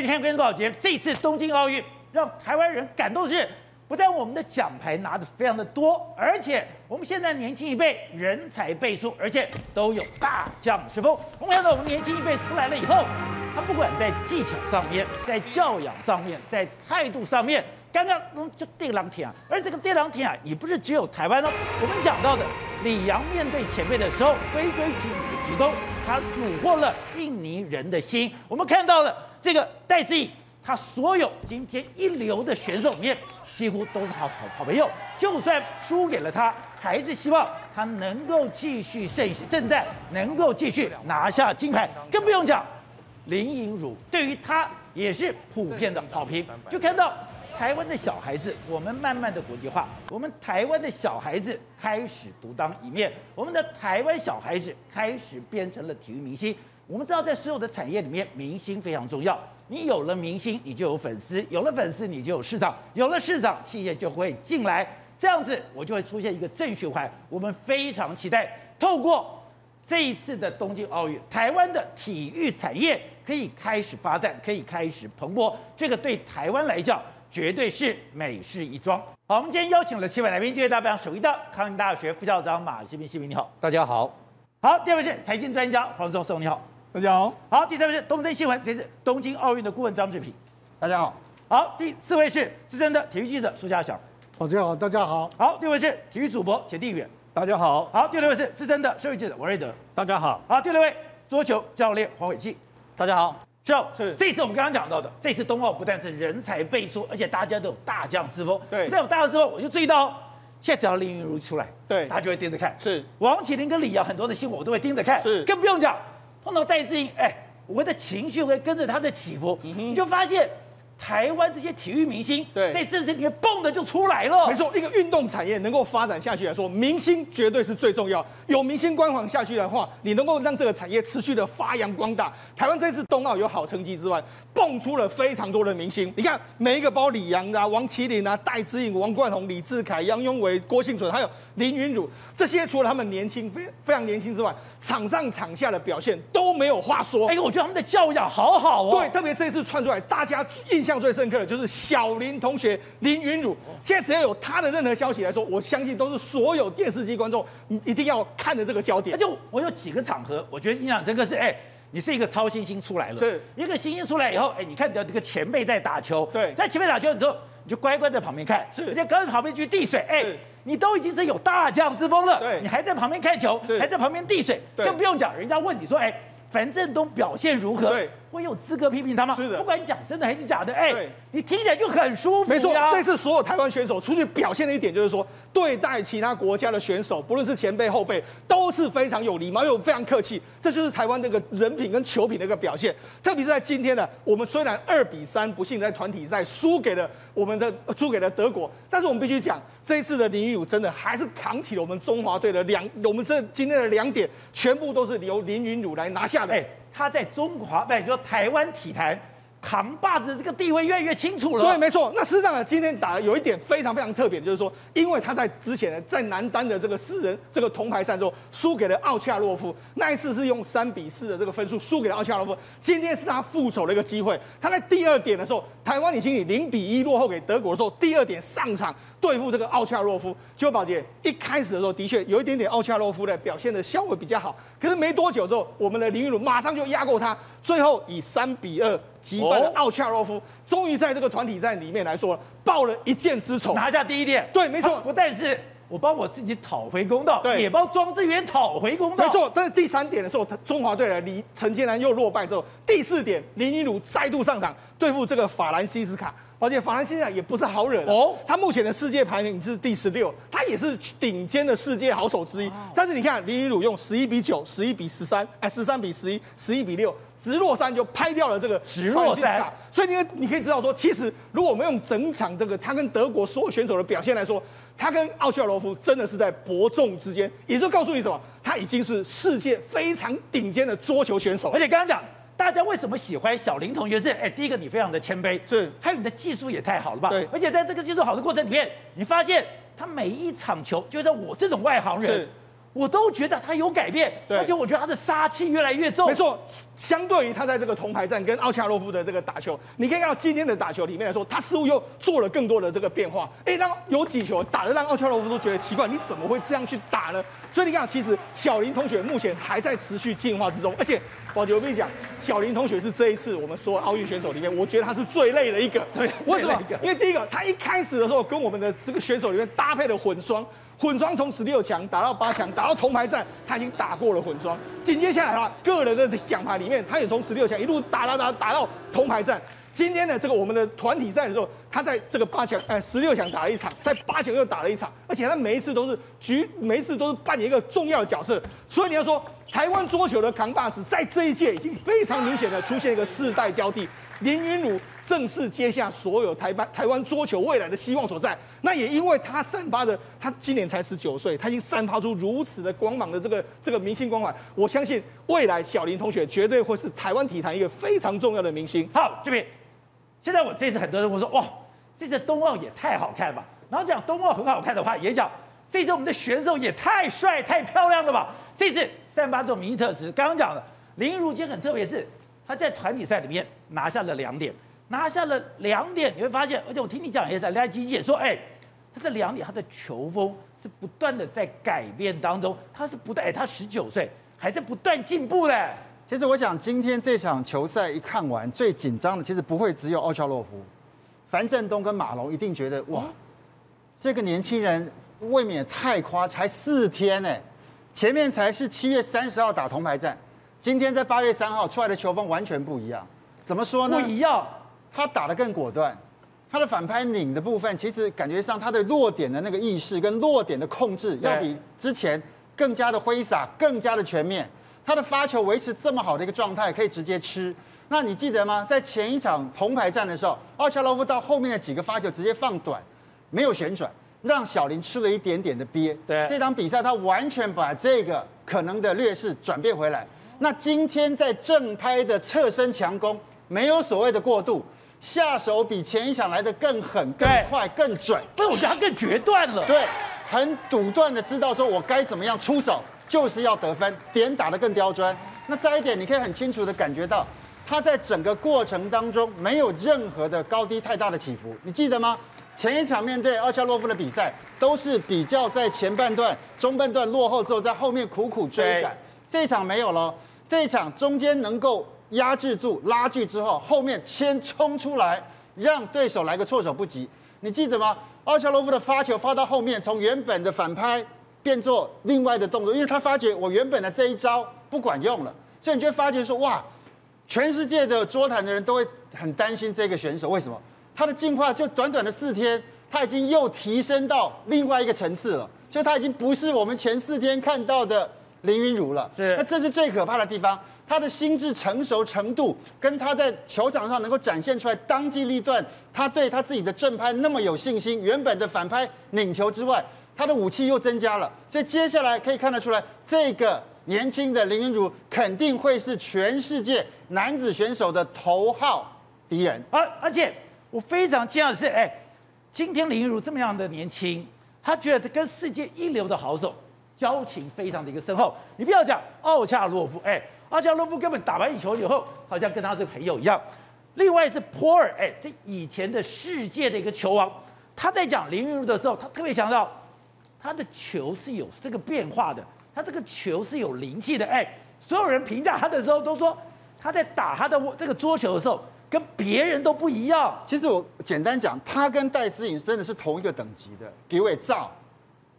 今天跟宝杰，这次东京奥运让台湾人感动是，不但我们的奖牌拿的非常的多，而且我们现在年轻一辈人才辈出，而且都有大将之风。我们看到我们年轻一辈出来了以后，他不管在技巧上面，在教养上面，在态度上面。刚刚就电狼艇啊，而这个电狼艇啊，也不是只有台湾哦。我们讲到的李阳面对前辈的时候，规规矩矩的鞠躬，他虏获了印尼人的心。我们看到了这个戴资颖，他所有今天一流的选手里面，几乎都是他好好朋友。就算输给了他，还是希望他能够继续胜胜战，能够继续拿下金牌。更不用讲林昀儒，对于他也是普遍的好评。就看到。台湾的小孩子，我们慢慢的国际化。我们台湾的小孩子开始独当一面。我们的台湾小孩子开始变成了体育明星。我们知道，在所有的产业里面，明星非常重要。你有了明星，你就有粉丝；有了粉丝，你就有市场；有了市场，企业就会进来。这样子，我就会出现一个正循环。我们非常期待，透过这一次的东京奥运，台湾的体育产业可以开始发展，可以开始蓬勃。这个对台湾来讲，绝对是美事一桩。好，我们今天邀请了七位来宾，第一位大家非常熟悉的康宁大学副校长马西平，西平你好，大家好。好，第二位是财经专家黄松松，你好，大家好。好，第三位是东森新闻，这是东京奥运的顾问张志平，大家好。好，第四位是资深的体育记者苏家祥，大家好，大家好。好，第五位是体育主播简地远，大家好。好，第六位是资深的社会记者王瑞德，大家好。好，第六位桌球教练黄伟进，大家好。是哦，是这次我们刚刚讲到的，这次冬奥不但是人才辈出，而且大家都有大将之风。对，不但有大将之风，我就注意到，现在只要林云如出来，对，大家就会盯着看。是，王启麟跟李阳很多的新闻我都会盯着看。是，更不用讲，碰到戴志颖，哎，我的情绪会跟着他的起伏，嗯、你就发现。台湾这些体育明星，对，在这些里面蹦的就出来了。没错，一个运动产业能够发展下去来说，明星绝对是最重要。有明星光环下去的话，你能够让这个产业持续的发扬光大。台湾这次冬奥有好成绩之外，蹦出了非常多的明星。你看，每一个包李阳啊、王麒麟啊、戴资颖、王冠宏、李志凯、杨永伟、郭婞淳，还有林云儒，这些除了他们年轻非非常年轻之外，场上场下的表现都没有话说。哎，我觉得他们的教养好好哦。对，特别这一次窜出来，大家印象最深刻的就是小林同学林云儒。现在只要有他的任何消息来说，我相信都是所有电视机观众一定要看的这个焦点。而且我有几个场合，我觉得印象深刻是，哎，你是一个超新星出来了，是一个新星出来以后，哎，你看到这个前辈在打球，对，在前辈打球的时候，你就乖乖在旁边看，是，而且跟着旁边去递水，哎，你都已经是有大将之风了，对，你还在旁边看球，还在旁边递水，更不用讲，人家问你说，哎。樊振东表现如何？对，我有资格批评他吗？是的，不管你讲真的还是假的，哎，你听起来就很舒服。没错，这次所有台湾选手出去表现的一点就是说，对待其他国家的选手，不论是前辈后辈，都是非常有礼貌又非常客气。这就是台湾这个人品跟球品的一个表现。特别是在今天呢，我们虽然二比三不幸在团体赛输给了我们的输给了德国，但是我们必须讲，这一次的林昀儒真的还是扛起了我们中华队的两，我们这今天的两点全部都是由林云儒来拿下的。哎他在中华，不，就台湾体坛扛把子这个地位越来越清楚了。对，没错。那事实上呢，今天打的有一点非常非常特别，就是说，因为他在之前呢，在男单的这个四人这个铜牌战中输给了奥恰洛夫，那一次是用三比四的这个分数输给了奥恰洛夫。今天是他复仇的一个机会。他在第二点的时候，台湾女经以零比一落后给德国的时候，第二点上场对付这个奥恰洛夫。结果宝杰一开始的时候，的确有一点点奥恰洛夫的表现的稍微比较好，可是没多久之后，我们的林昀儒马上就压过他，最后以三比二。击败了奥恰洛夫，终于在这个团体战里面来说报了一箭之仇，拿下第一点。对，没错，不但是我帮我自己讨回公道，对，也帮庄智渊讨回公道。没错，但是第三点的时候，他中华队的李陈建南又落败之后，第四点林依儒再度上场对付这个法兰西斯卡。而且法兰西斯卡也不是好惹哦，他目前的世界排名是第十六，他也是顶尖的世界好手之一。但是你看林昀儒用十一比九、十一比十三，哎，十三比十一、十一比六，直落三就拍掉了这个直落三。所以你你可以知道说，其实如果我们用整场这个他跟德国所有选手的表现来说，他跟奥恰洛夫真的是在伯仲之间，也就告诉你什么，他已经是世界非常顶尖的桌球选手。而且刚刚讲。大家为什么喜欢小林同学？是哎，第一个你非常的谦卑，是，还有你的技术也太好了吧？对，而且在这个技术好的过程里面，你发现他每一场球，就像我这种外行人，我都觉得他有改变，而且我觉得他的杀气越来越重。没错，相对于他在这个铜牌战跟奥恰洛夫的这个打球，你可以看到今天的打球里面来说，他似乎又做了更多的这个变化。哎，让有几球打的让奥恰洛夫都觉得奇怪，你怎么会这样去打呢？所以你看，其实小林同学目前还在持续进化之中，而且宝杰我跟你讲，小林同学是这一次我们所有奥运选手里面，我觉得他是最累的一个。对，为什么？因为第一个，他一开始的时候跟我们的这个选手里面搭配的混双。混双从十六强打到八强，打到铜牌战，他已经打过了混双。紧接下来的话，个人的奖牌里面，他也从十六强一路打打打打到铜牌战。今天的这个我们的团体赛的时候，他在这个八强呃十六强打了一场，在八强又打了一场，而且他每一次都是局，每一次都是扮演一个重要的角色。所以你要说台湾桌球的扛把子，在这一届已经非常明显的出现一个世代交替。林昀儒正式接下所有台湾台湾桌球未来的希望所在。那也因为他散发的，他今年才十九岁，他已经散发出如此的光芒的这个这个明星光环。我相信未来小林同学绝对会是台湾体坛一个非常重要的明星。好，这边现在我这次很多人会说，哇，这次冬奥也太好看吧。然后讲冬奥很好看的话，也讲这次我们的选手也太帅太漂亮了吧。这次散发这种明星特质，刚刚讲的林昀儒今天很特别是。他在团体赛里面拿下了两点，拿下了两点，你会发现，而且我听你讲也在来吉姐说，哎，他这两点他的球风是不断的在改变当中，他是不断，哎，他十九岁还在不断进步嘞。其实我想今天这场球赛一看完，最紧张的其实不会只有奥恰洛夫，樊振东跟马龙一定觉得哇，这个年轻人未免太夸，才四天呢，前面才是七月三十号打铜牌战。今天在八月三号出来的球风完全不一样，怎么说呢？不一样，他打得更果断，他的反拍拧的部分，其实感觉上他的落点的那个意识跟落点的控制，要比之前更加的挥洒，更加的全面。他的发球维持这么好的一个状态，可以直接吃。那你记得吗？在前一场铜牌战的时候，奥恰洛夫到后面的几个发球直接放短，没有旋转，让小林吃了一点点的憋。对，这场比赛他完全把这个可能的劣势转变回来。那今天在正拍的侧身强攻，没有所谓的过度，下手比前一场来的更狠、更快、更准。所以我觉得他更决断了。对，很笃断的知道说我该怎么样出手，就是要得分，点打得更刁钻。那再一点，你可以很清楚的感觉到，他在整个过程当中没有任何的高低太大的起伏。你记得吗？前一场面对奥恰洛夫的比赛，都是比较在前半段、中半段落后之后，在后面苦苦追赶。这一场没有了。这一场中间能够压制住拉锯之后，后面先冲出来，让对手来个措手不及。你记得吗？奥恰洛夫的发球发到后面，从原本的反拍变做另外的动作，因为他发觉我原本的这一招不管用了，所以你就会发觉说哇，全世界的桌坛的人都会很担心这个选手，为什么？他的进化就短短的四天，他已经又提升到另外一个层次了，所以他已经不是我们前四天看到的。林昀儒了，是，那这是最可怕的地方。他的心智成熟程度，跟他在球场上能够展现出来当机立断，他对他自己的正拍那么有信心。原本的反拍拧球之外，他的武器又增加了。所以接下来可以看得出来，这个年轻的林昀儒肯定会是全世界男子选手的头号敌人。而而且我非常惊讶的是，哎，今天林昀儒这么样的年轻，他觉得跟世界一流的好手。交情非常的一个深厚，你不要讲奥恰洛夫，哎，阿加洛夫根本打完一球以后，好像跟他是朋友一样。另外是波尔，哎，这以前的世界的一个球王，他在讲林昀儒的时候，他特别强调，他的球是有这个变化的，他这个球是有灵气的，哎，所有人评价他的时候都说，他在打他的这个桌球的时候，跟别人都不一样。其实我简单讲，他跟戴资颖真的是同一个等级的，给我造。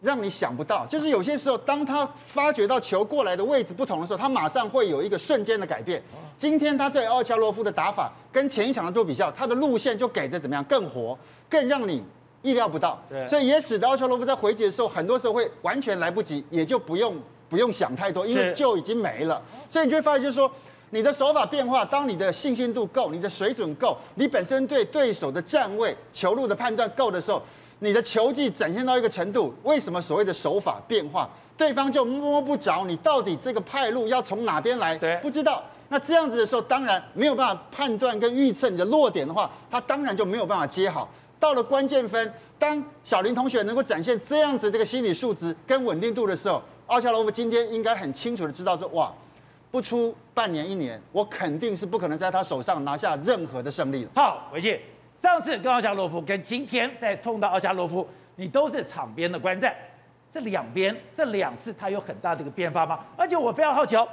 让你想不到，就是有些时候，当他发觉到球过来的位置不同的时候，他马上会有一个瞬间的改变。今天他在奥恰洛夫的打法跟前一场的做比较，他的路线就给的怎么样？更活，更让你意料不到。对，所以也使得奥恰洛夫在回击的时候，很多时候会完全来不及，也就不用不用想太多，因为就已经没了。所以你就会发现，就是说，你的手法变化，当你的信心度够，你的水准够，你本身对对手的站位、球路的判断够的时候。你的球技展现到一个程度，为什么所谓的手法变化，对方就摸不着你到底这个派路要从哪边来？对，不知道。那这样子的时候，当然没有办法判断跟预测你的落点的话，他当然就没有办法接好。到了关键分，当小林同学能够展现这样子这个心理素质跟稳定度的时候，奥恰罗夫今天应该很清楚的知道说，哇，不出半年一年，我肯定是不可能在他手上拿下任何的胜利了。好，伟捷，上次跟奥恰洛夫跟今天再碰到奥恰洛夫，你都是场边的观战，这两边这两次他有很大的一个变化吗？而且我非常好奇哦，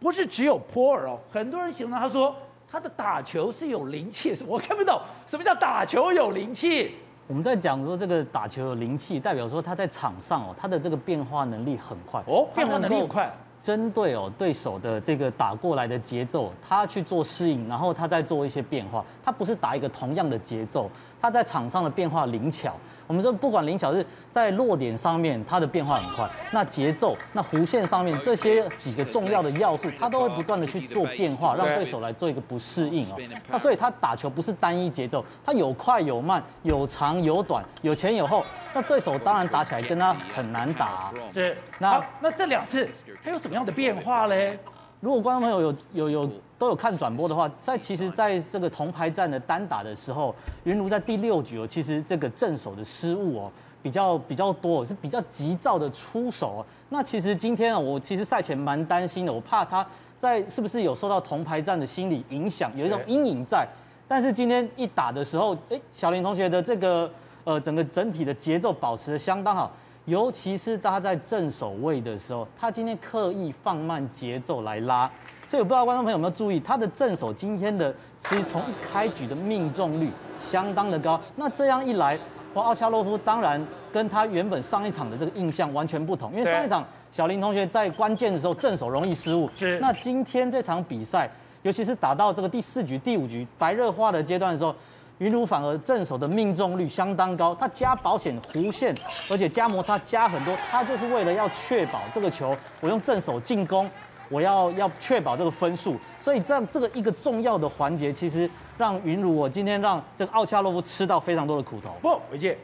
不是只有波尔哦，很多人形容他说。他的打球是有灵气，我看不懂什么叫打球有灵气。我们在讲说这个打球有灵气，代表说他在场上哦，他的这个变化能力很快哦，变化能力很快。针对哦对手的这个打过来的节奏，他去做适应，然后他再做一些变化。他不是打一个同样的节奏，他在场上的变化灵巧。我们说不管灵巧是在落点上面，它的变化很快。那节奏、那弧线上面这些几个重要的要素，他都会不断的去做变化，让对手来做一个不适应哦。那所以他打球不是单一节奏，他有快有慢，有长有短，有前有后。那对手当然打起来跟他很难打啊。是。那那这两次他有什么样的变化嘞？如果观众朋友有有有都有看转播的话，在其实在这个铜牌战的单打的时候，云如在第六局哦，其实这个正手的失误哦比较比较多，是比较急躁的出手。那其实今天啊，我其实赛前蛮担心的，我怕他在是不是有受到铜牌战的心理影响，有一种阴影在。但是今天一打的时候，哎，小林同学的这个呃整个整体的节奏保持的相当好。尤其是他在正手位的时候，他今天刻意放慢节奏来拉，所以我不知道观众朋友有没有注意，他的正手今天的其实从一开局的命中率相当的高。那这样一来，哇，奥恰洛夫当然跟他原本上一场的这个印象完全不同，因为上一场小林同学在关键的时候正手容易失误，是。那今天这场比赛，尤其是打到这个第四局、第五局白热化的阶段的时候。云儒反而正手的命中率相当高，他加保险弧线，而且加摩擦加很多，他就是为了要确保这个球，我用正手进攻，我要要确保这个分数，所以这样这个一个重要的环节，其实让云茹我今天让这个奥恰洛夫吃到非常多的苦头。不，伟杰，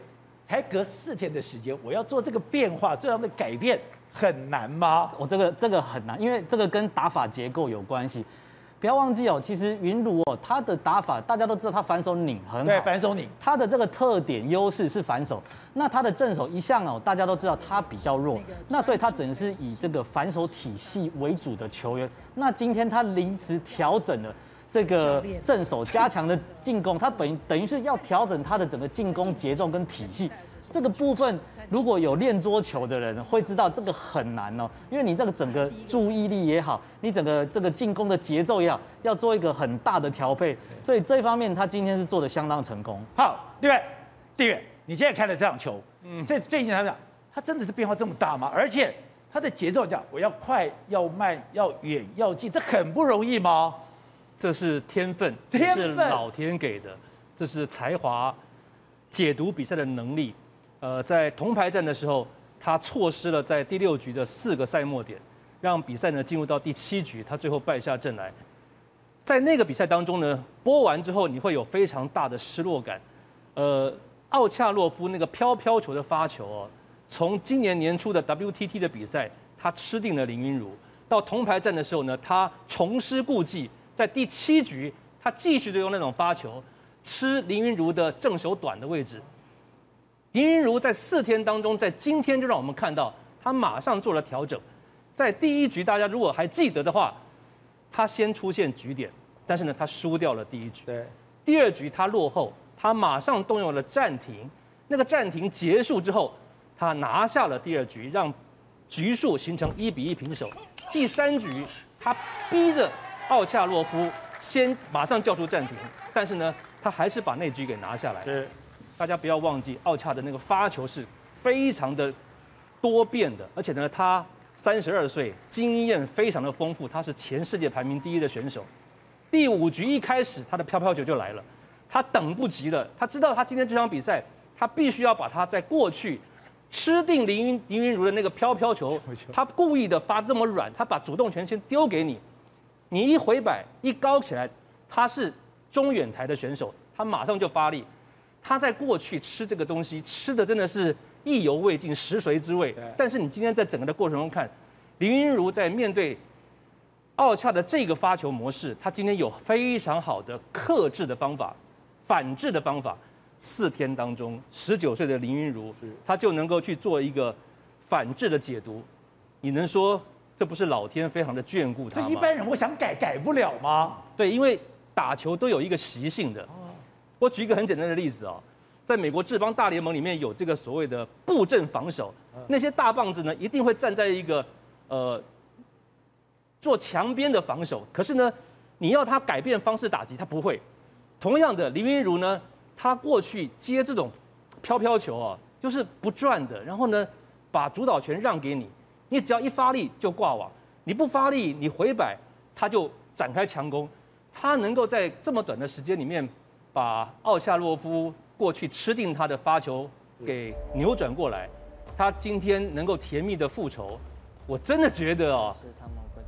才隔四天的时间，我要做这个变化，这样的改变很难吗？我这个这个很难，因为这个跟打法结构有关系。不要忘记哦，其实云鲁哦，他的打法大家都知道，他反手拧很好。对，反手拧。他的这个特点优势是反手，那他的正手一向哦，大家都知道他比较弱，那所以他只能是以这个反手体系为主的球员。那今天他临时调整了这个正手加强的进攻，他等于等于是要调整他的整个进攻节奏跟体系这个部分。如果有练桌球的人会知道这个很难哦，因为你这个整个注意力也好，你整个这个进攻的节奏也好，要做一个很大的调配，所以这一方面他今天是做的相当成功。好，对不对？地远，你现在看了这场球，嗯，这最近他讲，他真的是变化这么大吗？而且他的节奏讲，我要快，要慢，要远，要近，这很不容易吗？这是天分，天分是老天给的，这是才华，解读比赛的能力。呃，在铜牌战的时候，他错失了在第六局的四个赛末点，让比赛呢进入到第七局，他最后败下阵来。在那个比赛当中呢，播完之后你会有非常大的失落感。呃，奥恰洛夫那个飘飘球的发球哦，从今年年初的 WTT 的比赛，他吃定了林昀儒，到铜牌战的时候呢，他重施故技，在第七局他继续的用那种发球吃林云如的正手短的位置。林云如在四天当中，在今天就让我们看到他马上做了调整。在第一局，大家如果还记得的话，他先出现局点，但是呢，他输掉了第一局。对。第二局他落后，他马上动用了暂停。那个暂停结束之后，他拿下了第二局，让局数形成一比一平手。第三局，他逼着奥恰洛夫先马上叫出暂停，但是呢，他还是把那局给拿下来。对。大家不要忘记，奥恰的那个发球是非常的多变的，而且呢，他三十二岁，经验非常的丰富，他是前世界排名第一的选手。第五局一开始，他的飘飘球就来了，他等不及了，他知道他今天这场比赛，他必须要把他在过去吃定林云林云如的那个飘飘球，他故意的发这么软，他把主动权先丢给你，你一回摆一高起来，他是中远台的选手，他马上就发力。他在过去吃这个东西吃的真的是意犹未尽，食髓知味。但是你今天在整个的过程中看，林昀儒在面对奥恰的这个发球模式，他今天有非常好的克制的方法、反制的方法。四天当中，十九岁的林昀儒，他就能够去做一个反制的解读，你能说这不是老天非常的眷顾他吗？一般人我想改改不了吗？对，因为打球都有一个习性的。我举一个很简单的例子啊，在美国职棒大联盟里面有这个所谓的布阵防守，那些大棒子呢一定会站在一个呃做墙边的防守，可是呢，你要他改变方式打击，他不会。同样的，林云如呢，他过去接这种飘飘球啊，就是不转的，然后呢，把主导权让给你，你只要一发力就挂网，你不发力，你回摆，他就展开强攻。他能够在这么短的时间里面，把奥恰洛夫过去吃定他的发球给扭转过来，他今天能够甜蜜的复仇，我真的觉得哦，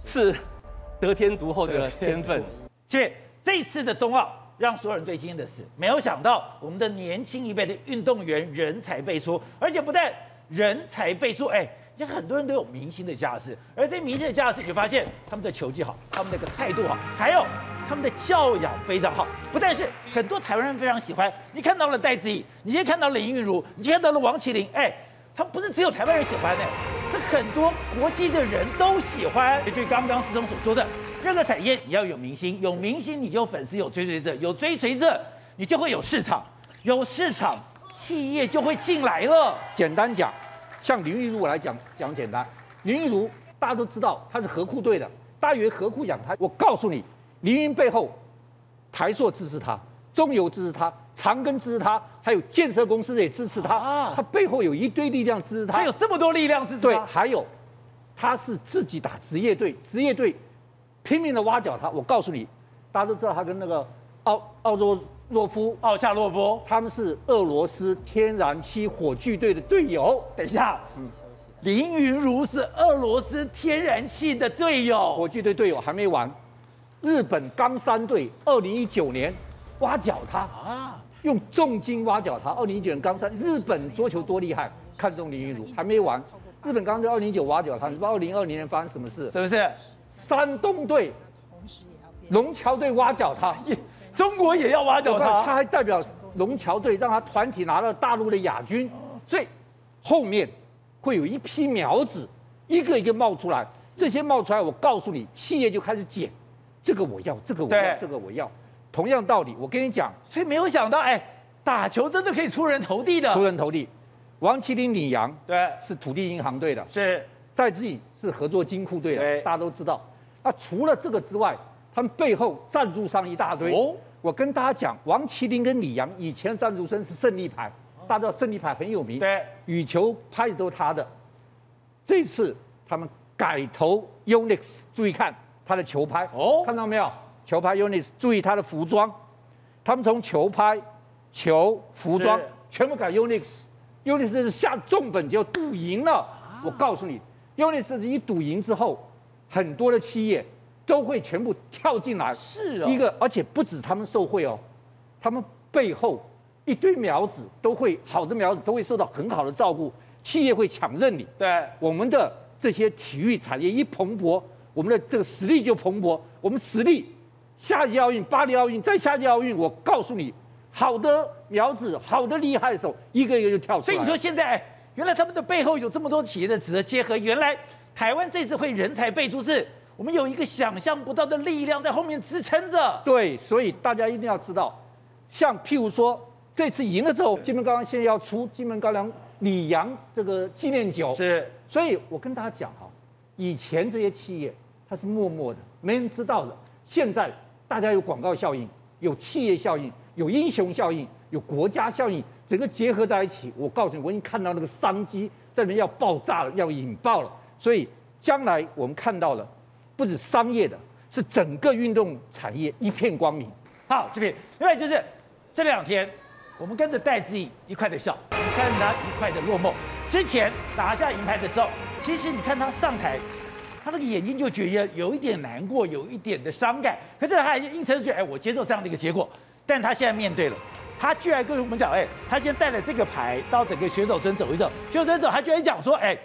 是得天独厚的天分。且这次的冬奥。让所有人最惊艳的是，没有想到我们的年轻一辈的运动员人才辈出，而且不但人才辈出，哎，你看很多人都有明星的架势，而这些明星的架势，你就发现他们的球技好，他们那个态度好，还有他们的教养非常好。不但是很多台湾人非常喜欢，你看到了戴资颖，你今天看到了林昀儒，你今天看到了王麒麟，哎，他不是只有台湾人喜欢的，是很多国际的人都喜欢。也就刚刚思聪所说的。任何产业你要有明星，有明星你就有粉丝，有追随者，有追随者你就会有市场，有市场企业就会进来了。简单讲，像林昀儒我来讲讲简单，林昀儒大家都知道他是何库队的，大家以为合库养他，我告诉你，林云背后台硕支持他，中油支持他，长庚支持他，还有建设公司也支持他，啊、他背后有一堆力量支持他，他有这么多力量支持他。对，还有他是自己打职业队，职业队。拼命的挖角他，我告诉你，大家都知道他跟那个奥奥若洛夫、奥恰洛夫，他们是俄罗斯天然气火炬队的队友。等一下，嗯，林云如是俄罗斯天然气的队友，火炬队队友还没完，日本冈山队二零一九年。挖角他。啊，用重金挖角他。二零一九年冈山，日本桌球多厉害，看中林云如。还没完，日本冈山二零一九挖角他，你知道二零二零年发生什么事？是不是？山东队、龙桥队挖角他，中国也要挖角他，他还代表龙桥队让他团体拿了大陆的亚军，所以后面会有一批苗子一个一个冒出来，这些冒出来，我告诉你，企业就开始捡，这个我要，这个我要，这个我要。同样道理，我跟你讲，所以没有想到，哎，打球真的可以出人头地的，出人头地。王麒麟、李阳，对，是土地银行队的，是。戴志颖是合作金库队的，大家都知道。那除了这个之外，他们背后赞助商一大堆。哦，我跟大家讲，王麒麟跟李阳以前赞助商是胜利牌，大家知道胜利牌很有名。对，羽球拍的都是他的。这次他们改投 Unix，注意看他的球拍。哦，看到没有？球拍 Unix，注意他的服装。他们从球拍、球、服装全部改 Yonex。Yonex 是下重本就赌赢了。我告诉你。因为这是一赌赢之后，很多的企业都会全部跳进来。是啊，一个而且不止他们受贿哦，他们背后一堆苗子都会好的苗子都会受到很好的照顾，企业会抢认你。对，我们的这些体育产业一蓬勃，我们的这个实力就蓬勃。我们实力，夏季奥运、巴黎奥运、再夏季奥运，我告诉你，好的苗子、好的厉害的手，一个一个就跳出来。所以你说现在。原来他们的背后有这么多企业的值得结合。原来台湾这次会人才辈出，是我们有一个想象不到的力量在后面支撑着。对，所以大家一定要知道，像譬如说这次赢了之后，金门高粱现在要出金门高粱李阳这个纪念酒。是，所以我跟大家讲哈，以前这些企业它是默默的，没人知道的。现在大家有广告效应，有企业效应，有英雄效应，有国家效应。整个结合在一起，我告诉你，我已经看到那个商机在那边要爆炸了，要引爆了。所以将来我们看到了，不止商业的，是整个运动产业一片光明。好，这边另外就是这两天，我们跟着戴资颖一块的笑，我们看他一块的落寞。之前拿下银牌的时候，其实你看他上台，他那个眼睛就觉得有一点难过，有一点的伤感。可是他还硬撑着觉得，哎，我接受这样的一个结果。但他现在面对了。他居然跟我们讲，哎，他先带了这个牌到整个选手村走一走，选手村走，他居然讲说，哎，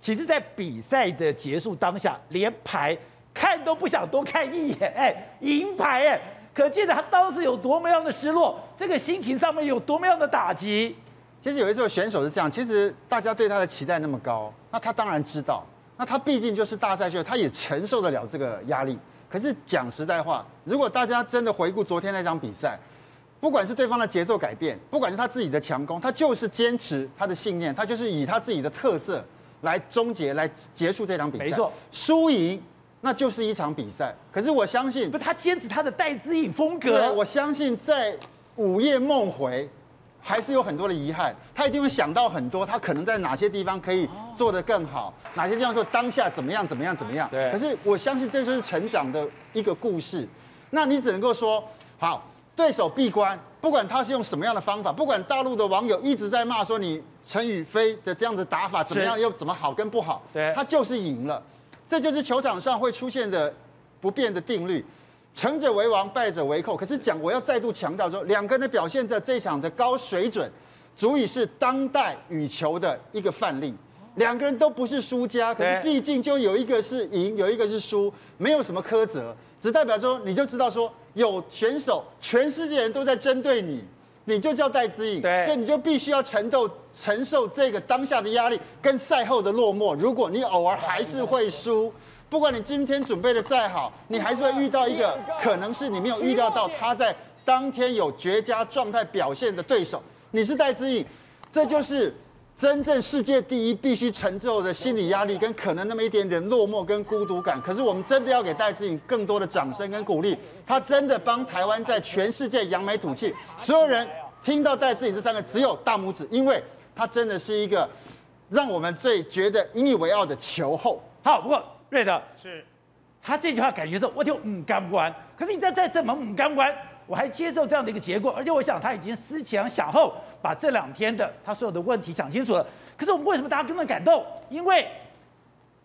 其实，在比赛的结束当下，连牌看都不想多看一眼，哎，银牌，哎，可见他当时有多么样的失落，这个心情上面有多么样的打击。其实有的时候选手是这样，其实大家对他的期待那么高，那他当然知道，那他毕竟就是大赛选手，他也承受得了这个压力。可是讲实在话，如果大家真的回顾昨天那场比赛，不管是对方的节奏改变，不管是他自己的强攻，他就是坚持他的信念，他就是以他自己的特色来终结、来结束这场比赛。没错，输赢那就是一场比赛。可是我相信，不，他坚持他的戴资颖风格。对，我相信在午夜梦回。还是有很多的遗憾，他一定会想到很多，他可能在哪些地方可以做得更好，哪些地方说当下怎么样怎么样怎么样。对。可是我相信这就是成长的一个故事。那你只能够说，好，对手闭关，不管他是用什么样的方法，不管大陆的网友一直在骂说你陈宇飞的这样子打法怎么样又怎么好跟不好，对，他就是赢了，这就是球场上会出现的不变的定律。成者为王，败者为寇。可是讲，我要再度强调说，两个人的表现的这场的高水准，足以是当代羽球的一个范例。两个人都不是输家，可是毕竟就有一个是赢，有一个是输，没有什么苛责，只代表说你就知道说，有选手，全世界人都在针对你，你就叫戴资颖，所以你就必须要承受承受这个当下的压力跟赛后的落寞。如果你偶尔还是会输。不管你今天准备的再好，你还是会遇到一个可能是你没有预料到他在当天有绝佳状态表现的对手。你是戴资颖，这就是真正世界第一必须承受的心理压力跟可能那么一点点落寞跟孤独感。可是我们真的要给戴资颖更多的掌声跟鼓励，他真的帮台湾在全世界扬眉吐气。所有人听到戴资颖这三个只有大拇指，因为他真的是一个让我们最觉得引以为傲的球后。好，不过。瑞德是，他这句话感觉说，我就唔甘关。可是你再再怎么唔甘关，我还接受这样的一个结果。而且我想他已经思前想后，把这两天的他所有的问题想清楚了。可是我们为什么大家这么感动？因为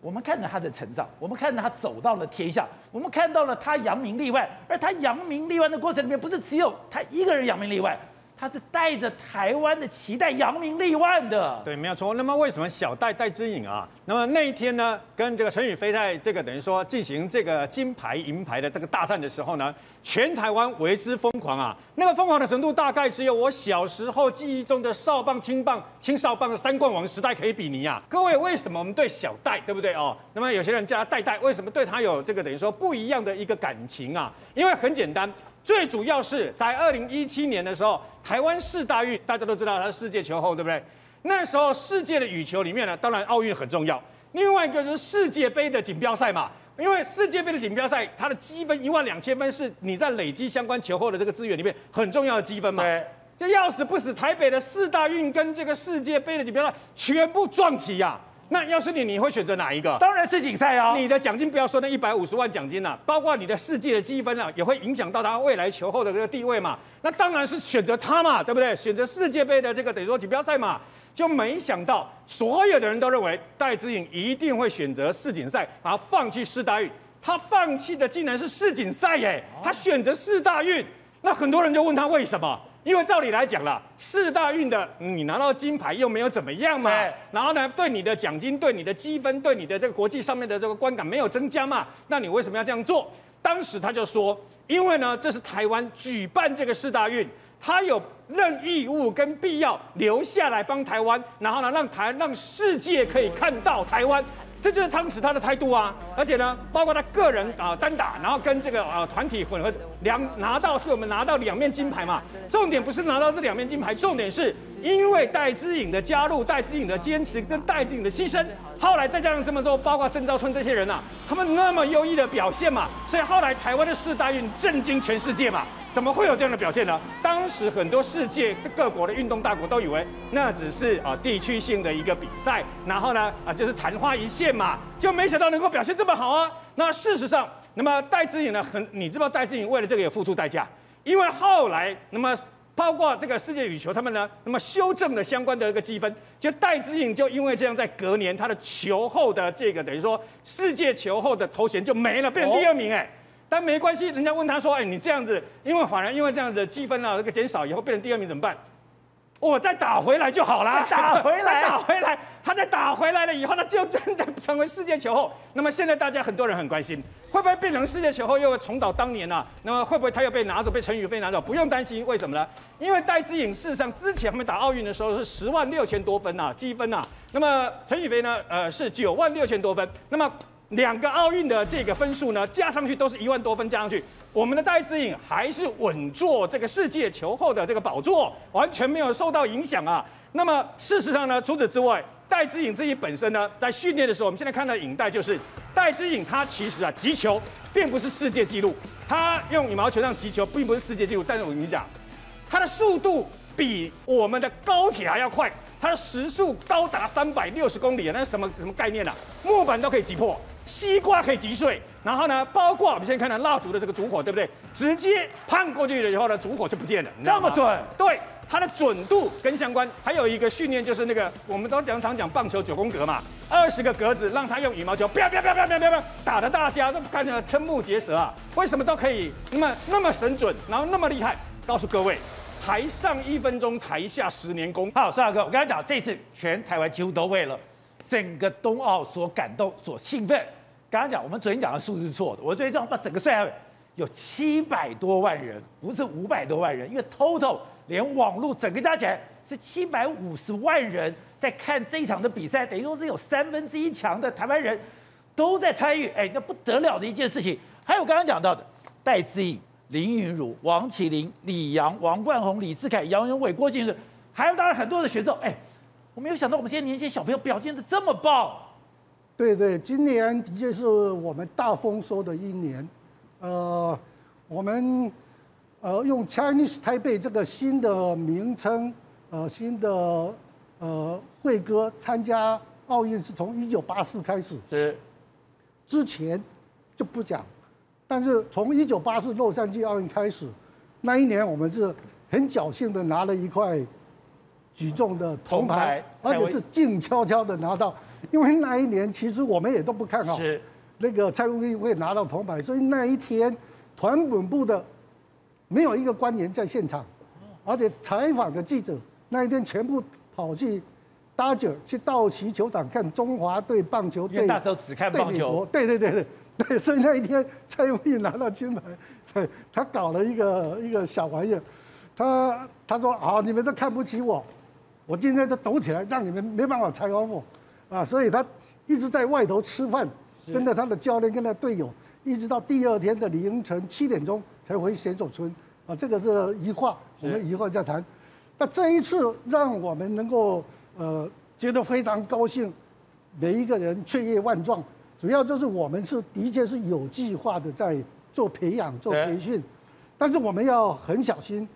我们看着他的成长，我们看着他走到了天下，我们看到了他扬名立万。而他扬名立万的过程里面，不是只有他一个人扬名立万。他是带着台湾的期待扬名立万的，对，没有错。那么为什么小戴戴之颖啊？那么那一天呢，跟这个陈雨菲在这个等于说进行这个金牌银牌的这个大战的时候呢，全台湾为之疯狂啊！那个疯狂的程度，大概只有我小时候记忆中的少棒、青棒、青少棒的三冠王时代可以比拟啊！各位，为什么我们对小戴，对不对哦？那么有些人叫他戴戴，为什么对他有这个等于说不一样的一个感情啊？因为很简单。最主要是在二零一七年的时候，台湾四大运，大家都知道它是世界球后，对不对？那时候世界的羽球里面呢，当然奥运很重要。另外一个就是世界杯的锦标赛嘛，因为世界杯的锦标赛，它的积分一万两千分是你在累积相关球后的这个资源里面很重要的积分嘛。对。就要死不死，台北的四大运跟这个世界杯的锦标赛全部撞齐呀。那要是你，你会选择哪一个？当然是世锦赛啊！你的奖金不要说那一百五十万奖金了，包括你的世界的积分啊，也会影响到他未来球后的这个地位嘛。那当然是选择他嘛，对不对？选择世界杯的这个等于说锦标赛嘛。就没想到所有的人都认为戴资颖一定会选择世锦赛，然后放弃世大运。他放弃的竟然是世锦赛耶！他选择世大运，那很多人就问他为什么？因为照理来讲啦，四大运的你拿到金牌又没有怎么样嘛，然后呢，对你的奖金、对你的积分、对你的这个国际上面的这个观感没有增加嘛，那你为什么要这样做？当时他就说，因为呢，这是台湾举办这个四大运，他有任义务跟必要留下来帮台湾，然后呢，让台让世界可以看到台湾。这就是当时他的态度啊，而且呢，包括他个人啊单打，然后跟这个啊团体混合两拿到，是我们拿到两面金牌嘛。重点不是拿到这两面金牌，重点是因为戴资颖的加入、戴资颖的坚持跟戴资颖的牺牲，后来再加上这么多，包括郑兆春这些人呐、啊，他们那么优异的表现嘛，所以后来台湾的世大运震惊全世界嘛。怎么会有这样的表现呢？当时很多世界各国的运动大国都以为那只是啊地区性的一个比赛，然后呢啊就是昙花一现嘛，就没想到能够表现这么好啊。那事实上，那么戴资颖呢，很你知道戴资颖为了这个也付出代价，因为后来那么包括这个世界羽球他们呢，那么修正了相关的一个积分，就戴资颖就因为这样在隔年他的球后的这个等于说世界球后的头衔就没了，变成第二名哎。但没关系，人家问他说：“哎，你这样子，因为反而因为这样子的积分啊，这个减少以后变成第二名怎么办？我再打回来就好了，打回来，打回来。他再打回来了以后，他就真的成为世界球后。那么现在大家很多人很关心，会不会变成世界球后又会重蹈当年啊？那么会不会他又被拿走，被陈宇飞拿走？不用担心，为什么呢？因为戴资颖事实上之前他们打奥运的时候是十万六千多分呐、啊，积分呐、啊。那么陈宇飞呢？呃，是九万六千多分。那么两个奥运的这个分数呢，加上去都是一万多分，加上去，我们的戴资颖还是稳坐这个世界球后的这个宝座，完全没有受到影响啊。那么事实上呢，除此之外，戴资颖自己本身呢，在训练的时候，我们现在看到的影带就是戴资颖，他其实啊击球并不是世界纪录，他用羽毛球上击球并不是世界纪录，但是我跟你讲，他的速度比我们的高铁还要快。它的时速高达三百六十公里啊，那是什么什么概念啊？木板都可以击破，西瓜可以击碎，然后呢，包括我们现在看到蜡烛的这个烛火，对不对？直接碰过去了以后呢，烛火就不见了，这么准？对，它的准度跟相关，还有一个训练就是那个，我们都讲常讲棒球九宫格嘛，二十个格子，让他用羽毛球啪啪啪啪啪啪啪打的大家都看着瞠目结舌啊！为什么都可以那么那么神准，然后那么厉害？告诉各位。台上一分钟，台下十年功。好，帅哥，我刚才讲，这次全台湾几乎都为了整个冬奥所感动、所兴奋。刚刚讲，我们昨天讲的数字是错的，我昨天这样把整个算下来，有七百多万人，不是五百多万人，因为 total 连网络整个加起来是七百五十万人在看这一场的比赛，等于说是有三分之一强的台湾人都在参与，哎，那不得了的一件事情。还有刚刚讲到的戴资颖。林昀儒、王启林、李阳、王冠宏、李志凯、杨勇伟、郭婞淳，还有当然很多的选手。哎，我没有想到我们这些年轻小朋友表现得这么棒。对对，今年的确是我们大丰收的一年。呃，我们呃用 Chinese Taipei 这个新的名称，呃新的呃会歌参加奥运是从一九八四开始。是。之前就不讲。但是从一九八四洛杉矶奥运开始，那一年我们是很侥幸的拿了一块举重的铜牌，而且是静悄悄的拿到，因为那一年其实我们也都不看好那个蔡文贵会拿到铜牌，所以那一天团本部的没有一个官员在现场，而且采访的记者那一天全部跑去 Dodger 去道奇球场看中华队棒球队，那时候只看棒球，对对对对。对，所以那一天 蔡英文拿到金牌，对，他搞了一个一个小玩意儿，他他说啊，你们都看不起我，我今天就抖起来，让你们没办法采访我，啊，所以他一直在外头吃饭，跟着他的教练跟他队友，一直到第二天的凌晨七点钟才回选手村，啊，这个是一话，我们以后再谈。那这一次让我们能够呃觉得非常高兴，每一个人雀跃万状。主要就是我们是的确是有计划的在做培养、做培训，但是我们要很小心，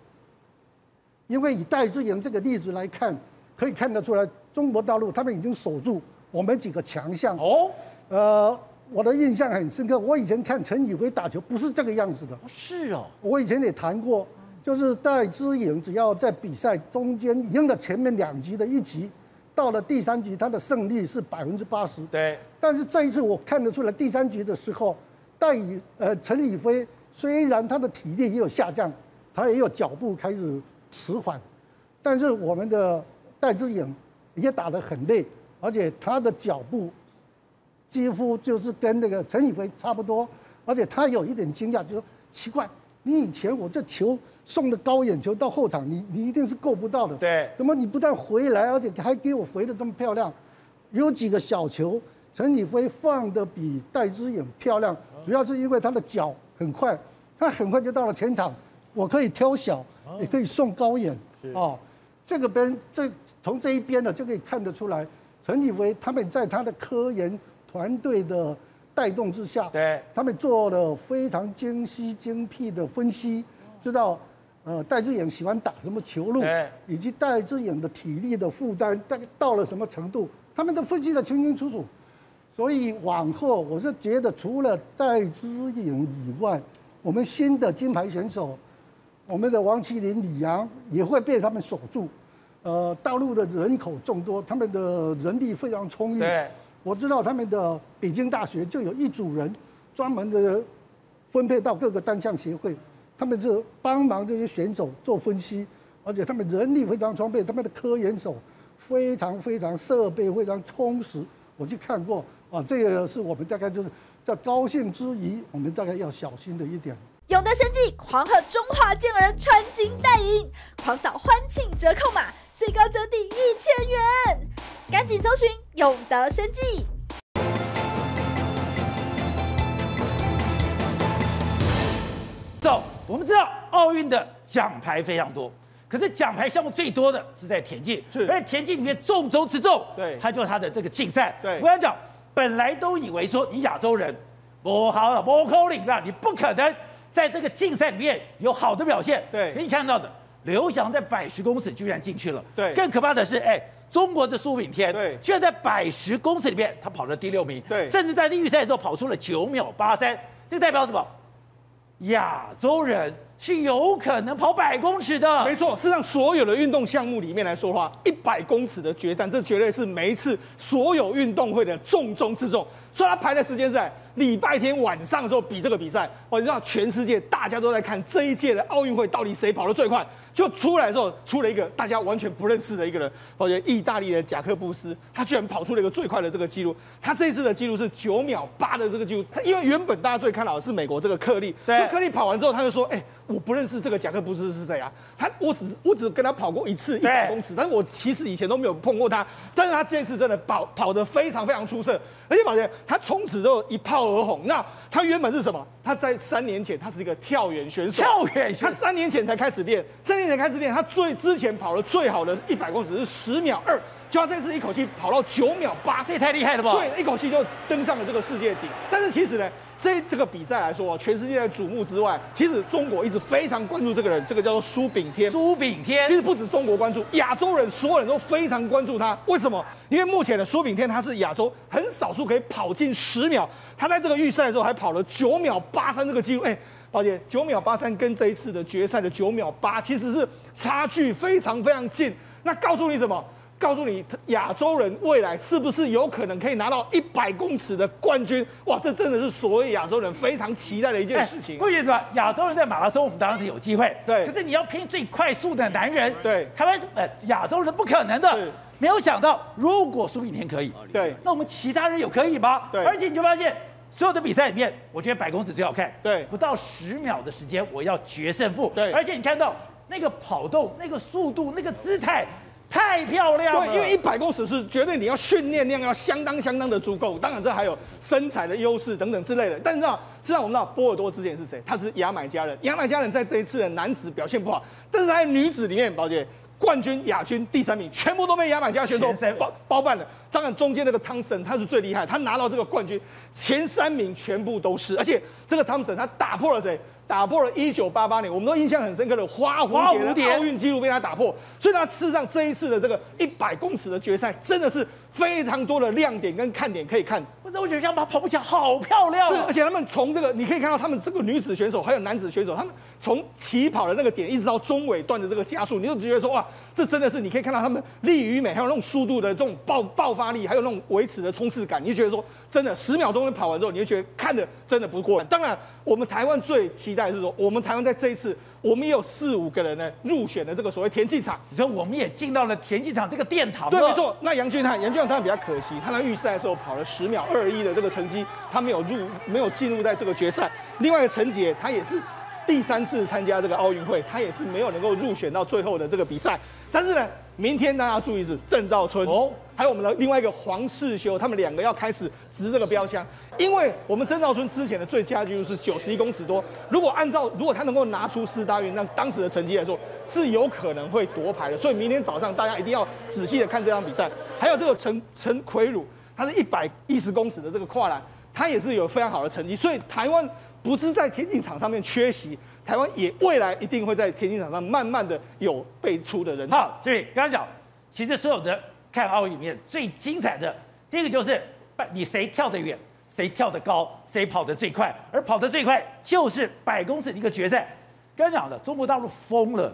因为以戴志颖这个例子来看，可以看得出来，中国大陆他们已经守住我们几个强项。哦，呃，我的印象很深刻，我以前看陈宇辉打球不是这个样子的。是哦，我以前也谈过，就是戴资颖只要在比赛中间赢了前面两局的一局。到了第三局，他的胜率是百分之八十。对。但是这一次我看得出来，第三局的时候，戴宇呃陈宇飞虽然他的体力也有下降，他也有脚步开始迟缓，但是我们的戴资颖也打得很累，而且他的脚步几乎就是跟那个陈宇飞差不多，而且他有一点惊讶，就说奇怪，你以前我这球。送的高远球到后场，你你一定是够不到的。对，怎么你不但回来，而且还给我回的这么漂亮？有几个小球，陈宇飞放的比戴资颖漂亮，主要是因为他的脚很快，他很快就到了前场，我可以挑小，也可以送高远。哦，这个边这从这一边呢就可以看得出来，陈以为他们在他的科研团队的带动之下，对，他们做了非常精细精辟的分析，知道。呃，戴志颖喜欢打什么球路，以及戴志颖的体力的负担大概到了什么程度，他们都分析得清清楚楚。所以往后，我是觉得除了戴志颖以外，我们新的金牌选手，我们的王麒麟、李阳也会被他们守住。呃，大陆的人口众多，他们的人力非常充裕。我知道他们的北京大学就有一组人专门的分配到各个单项协会。他们是帮忙这些选手做分析，而且他们人力非常充沛，他们的科研手非常非常设备非常充实。我去看过啊，这个是我们大概就是在高兴之余，我们大概要小心的一点。永德生技狂贺中华健儿穿金戴银，狂扫欢庆折扣码，最高折抵一千元，赶紧搜寻永德生技。走，我们知道奥运的奖牌非常多，可是奖牌项目最多的是在田径，是，而且田径里面重中之重，对，它就是它的这个竞赛。对，我跟你讲，本来都以为说你亚洲人，不好了，不可能啊，你不可能在这个竞赛里面有好的表现。对，给你看到的，刘翔在百十公尺居然进去了。对，更可怕的是，哎，中国的苏炳添，对，居然在百十公尺里面他跑了第六名。对，甚至在预赛的时候跑出了九秒八三，这个代表什么？亚洲人是有可能跑百公尺的，没错。事实上，所有的运动项目里面来说的话，一百公尺的决战，这绝对是每一次所有运动会的重中之重。所以他排的时间是在礼拜天晚上的时候比这个比赛。我知道全世界大家都在看这一届的奥运会到底谁跑得最快。就出来的时候，出了一个大家完全不认识的一个人，我觉得意大利的贾克布斯，他居然跑出了一个最快的这个记录。他这一次的记录是九秒八的这个记录。他因为原本大家最看好的是美国这个克利，就克利跑完之后，他就说：“哎、欸，我不认识这个贾克布斯是谁啊？他我只我只跟他跑过一次一百公尺，但是我其实以前都没有碰过他。但是他这次真的跑跑得非常非常出色，而且宝杰他从此之后一炮而红。那他原本是什么？他在三年前他是一个跳远选手，跳远他三年前才开始练，三年前开始练，他最之前跑的最好的一百公尺是十秒二，就他这次一口气跑到九秒八，这也太厉害了吧？对，一口气就登上了这个世界顶。但是其实呢，这这个比赛来说，全世界的瞩目之外，其实中国一直非常关注这个人，这个叫做苏炳添。苏炳添，其实不止中国关注，亚洲人所有人都非常关注他。为什么？因为目前的苏炳添他是亚洲很少数可以跑进十秒，他在这个预赛的时候还跑了九秒八三这个记录，哎。宝姐，九秒八三跟这一次的决赛的九秒八其实是差距非常非常近。那告诉你什么？告诉你亚洲人未来是不是有可能可以拿到一百公尺的冠军？哇，这真的是所谓亚洲人非常期待的一件事情。为什么？亚洲人在马拉松，我们当然是有机会。对。可是你要拼最快速的男人，对，台湾呃亚洲人不可能的。没有想到，如果苏炳添可以，对，那我们其他人有可以吗？对。而且你就发现。所有的比赛里面，我觉得百公尺最好看。对，不到十秒的时间，我要决胜负。对，而且你看到那个跑动、那个速度、那个姿态，太漂亮了。对，因为一百公尺是绝对你要训练量要相当相当的足够，当然这还有身材的优势等等之类的。但是啊，知道我们知道波尔多之前是谁？他是牙买加人。牙买加人在这一次的男子表现不好，但是在女子里面，宝姐。冠军、亚军、第三名，全部都被牙买加选手包包办了。当然，中间那个汤森他是最厉害，他拿到这个冠军，前三名全部都是。而且这个汤森他打破了谁？打破了一九八八年我们都印象很深刻的花蝴蝶的奥运纪录被他打破。所以，他事实上这一次的这个一百公尺的决赛，真的是非常多的亮点跟看点可以看。我我觉得这样跑跑步机好漂亮，是，而且他们从这个你可以看到，他们这个女子选手还有男子选手，他们从起跑的那个点一直到中尾段的这个加速，你就觉得说哇，这真的是你可以看到他们力与美，还有那种速度的这种爆爆发力，还有那种维持的冲刺感，你就觉得说真的十秒钟跑完之后，你就觉得看着真的不过瘾。当然，我们台湾最期待的是说，我们台湾在这一次。我们也有四五个人呢入选了这个所谓田径场，你说我们也进到了田径场这个殿堂。对，没错。那杨俊瀚，杨俊翰当然比较可惜，他在预赛的时候跑了十秒二一的这个成绩，他没有入，没有进入在这个决赛。另外一个陈杰，他也是第三次参加这个奥运会，他也是没有能够入选到最后的这个比赛。但是呢，明天大家要注意是郑兆春哦，还有我们的另外一个黄世修，他们两个要开始执这个标枪，因为我们郑兆春之前的最佳纪录是九十一公尺多，如果按照如果他能够拿出四大运，那当时的成绩来说是有可能会夺牌的，所以明天早上大家一定要仔细的看这场比赛。还有这个陈陈奎儒，他是一百一十公尺的这个跨栏，他也是有非常好的成绩，所以台湾不是在田径场上面缺席。台湾也未来一定会在田径场上慢慢的有辈出的人。好，对，刚刚讲，其实所有的看奥运里面最精彩的，第一个就是你谁跳得远，谁跳得高，谁跑得最快，而跑得最快就是百公尺的一个决赛。刚刚讲的，中国大陆疯了，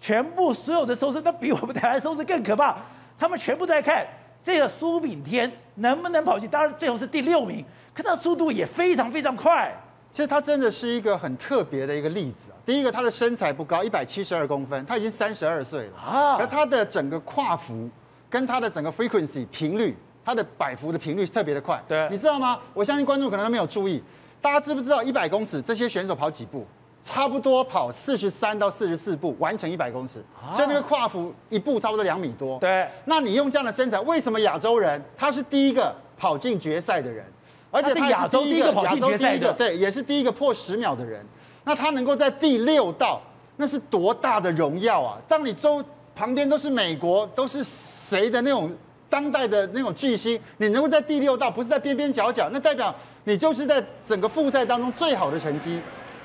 全部所有的收视，那比我们台湾收视更可怕，他们全部都在看这个苏炳添能不能跑进，当然最后是第六名，可他速度也非常非常快。其实他真的是一个很特别的一个例子啊。第一个，他的身材不高，一百七十二公分，他已经三十二岁了啊。而他的整个跨幅，跟他的整个 frequency 频率，他的摆幅的频率特别的快。对，你知道吗？我相信观众可能都没有注意，大家知不知道一百公尺这些选手跑几步？差不多跑四十三到四十四步完成一百公尺，所以那个跨幅一步差不多两米多。对，那你用这样的身材，为什么亚洲人他是第一个跑进决赛的人？而且他是亚洲第一个跑进决赛的，对，也是第一个破十秒的人。那他能够在第六道，那是多大的荣耀啊！当你周旁边都是美国，都是谁的那种当代的那种巨星，你能够在第六道，不是在边边角角，那代表你就是在整个复赛当中最好的成绩。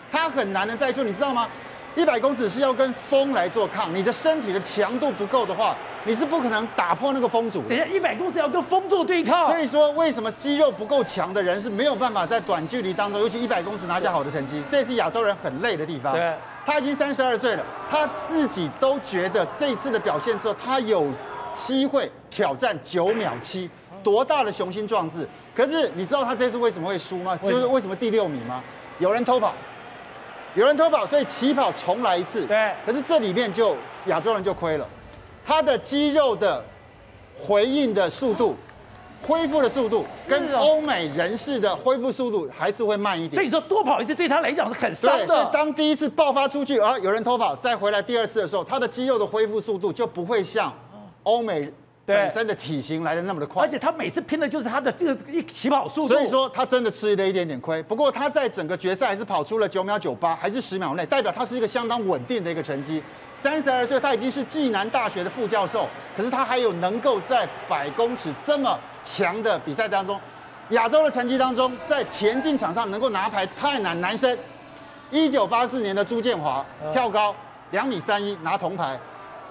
他很难的在于说，你知道吗？一百公尺是要跟风来做抗，你的身体的强度不够的话，你是不可能打破那个风阻的。等一下，一百公尺要跟风做对抗。所以说，为什么肌肉不够强的人是没有办法在短距离当中，尤其一百公尺拿下好的成绩？这也是亚洲人很累的地方。对，他已经三十二岁了，他自己都觉得这一次的表现之后，他有机会挑战九秒七，多大的雄心壮志！可是你知道他这次为什么会输吗？就是为什么第六名吗？有人偷跑。有人偷跑，所以起跑重来一次。对，可是这里面就亚洲人就亏了，他的肌肉的回应的速度、恢复的速度，跟欧美人士的恢复速度还是会慢一点。所以说多跑一次对他来讲是很伤的。所以当第一次爆发出去啊，有人偷跑，再回来第二次的时候，他的肌肉的恢复速度就不会像欧美。本身的体型来的那么的快，而且他每次拼的就是他的这个一起跑速度，所以说他真的吃了一点点亏。不过他在整个决赛还是跑出了九秒九八，还是十秒内，代表他是一个相当稳定的一个成绩。三十二岁，他已经是暨南大学的副教授，可是他还有能够在百公尺这么强的比赛当中，亚洲的成绩当中，在田径场上能够拿牌太难。男生，一九八四年的朱建华跳高两米三一拿铜牌。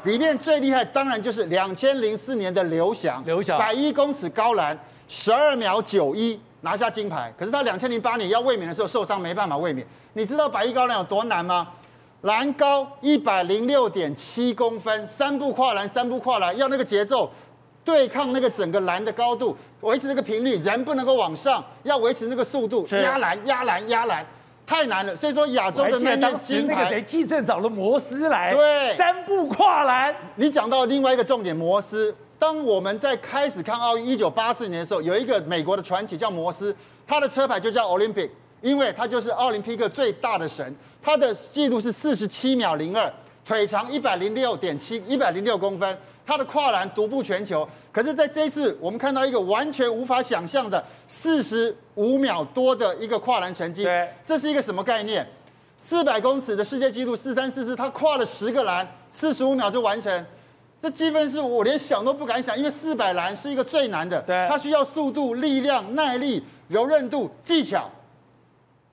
里面最厉害当然就是两千零四年的刘翔，刘翔百一公尺高栏十二秒九一拿下金牌。可是他两千零八年要卫冕的时候受伤，没办法卫冕。你知道百一高栏有多难吗？栏高一百零六点七公分，三步跨栏，三步跨栏，要那个节奏对抗那个整个栏的高度，维持那个频率，人不能够往上，要维持那个速度，压栏压栏压栏。太难了，所以说亚洲的那张金牌，那个谁季正找了摩斯来，对，三步跨栏。你讲到另外一个重点，摩斯。当我们在开始看奥运一九八四年的时候，有一个美国的传奇叫摩斯，他的车牌就叫 Olympic，因为他就是奥林匹克最大的神，他的记录是四十七秒零二。腿长一百零六点七，一百零六公分，他的跨栏独步全球。可是，在这一次，我们看到一个完全无法想象的四十五秒多的一个跨栏成绩。对，这是一个什么概念？四百公尺的世界纪录四三四四，他跨了十个栏，四十五秒就完成。这积分是我连想都不敢想，因为四百栏是一个最难的，对，它需要速度、力量、耐力、柔韧度、技巧。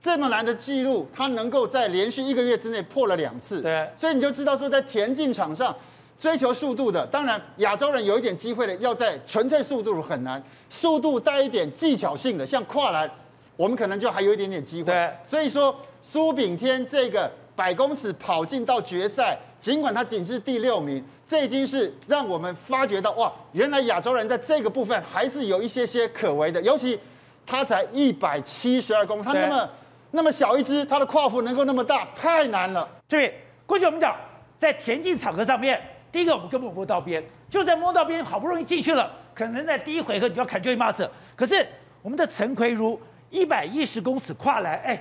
这么难的记录，他能够在连续一个月之内破了两次，对，所以你就知道说，在田径场上追求速度的，当然亚洲人有一点机会的，要在纯粹速度很难，速度带一点技巧性的，像跨栏，我们可能就还有一点点机会。对，所以说苏炳添这个百公尺跑进到决赛，尽管他仅是第六名，这已经是让我们发觉到哇，原来亚洲人在这个部分还是有一些些可为的，尤其他才一百七十二公分，他那么。那么小一只，它的跨幅能够那么大，太难了。这边过去我们讲，在田径场合上面，第一个我们根本摸到边，就在摸到边，好不容易进去了，可能在第一回合你就要砍 Joey Massa。可是我们的陈奎如一百一十公尺跨栏，哎，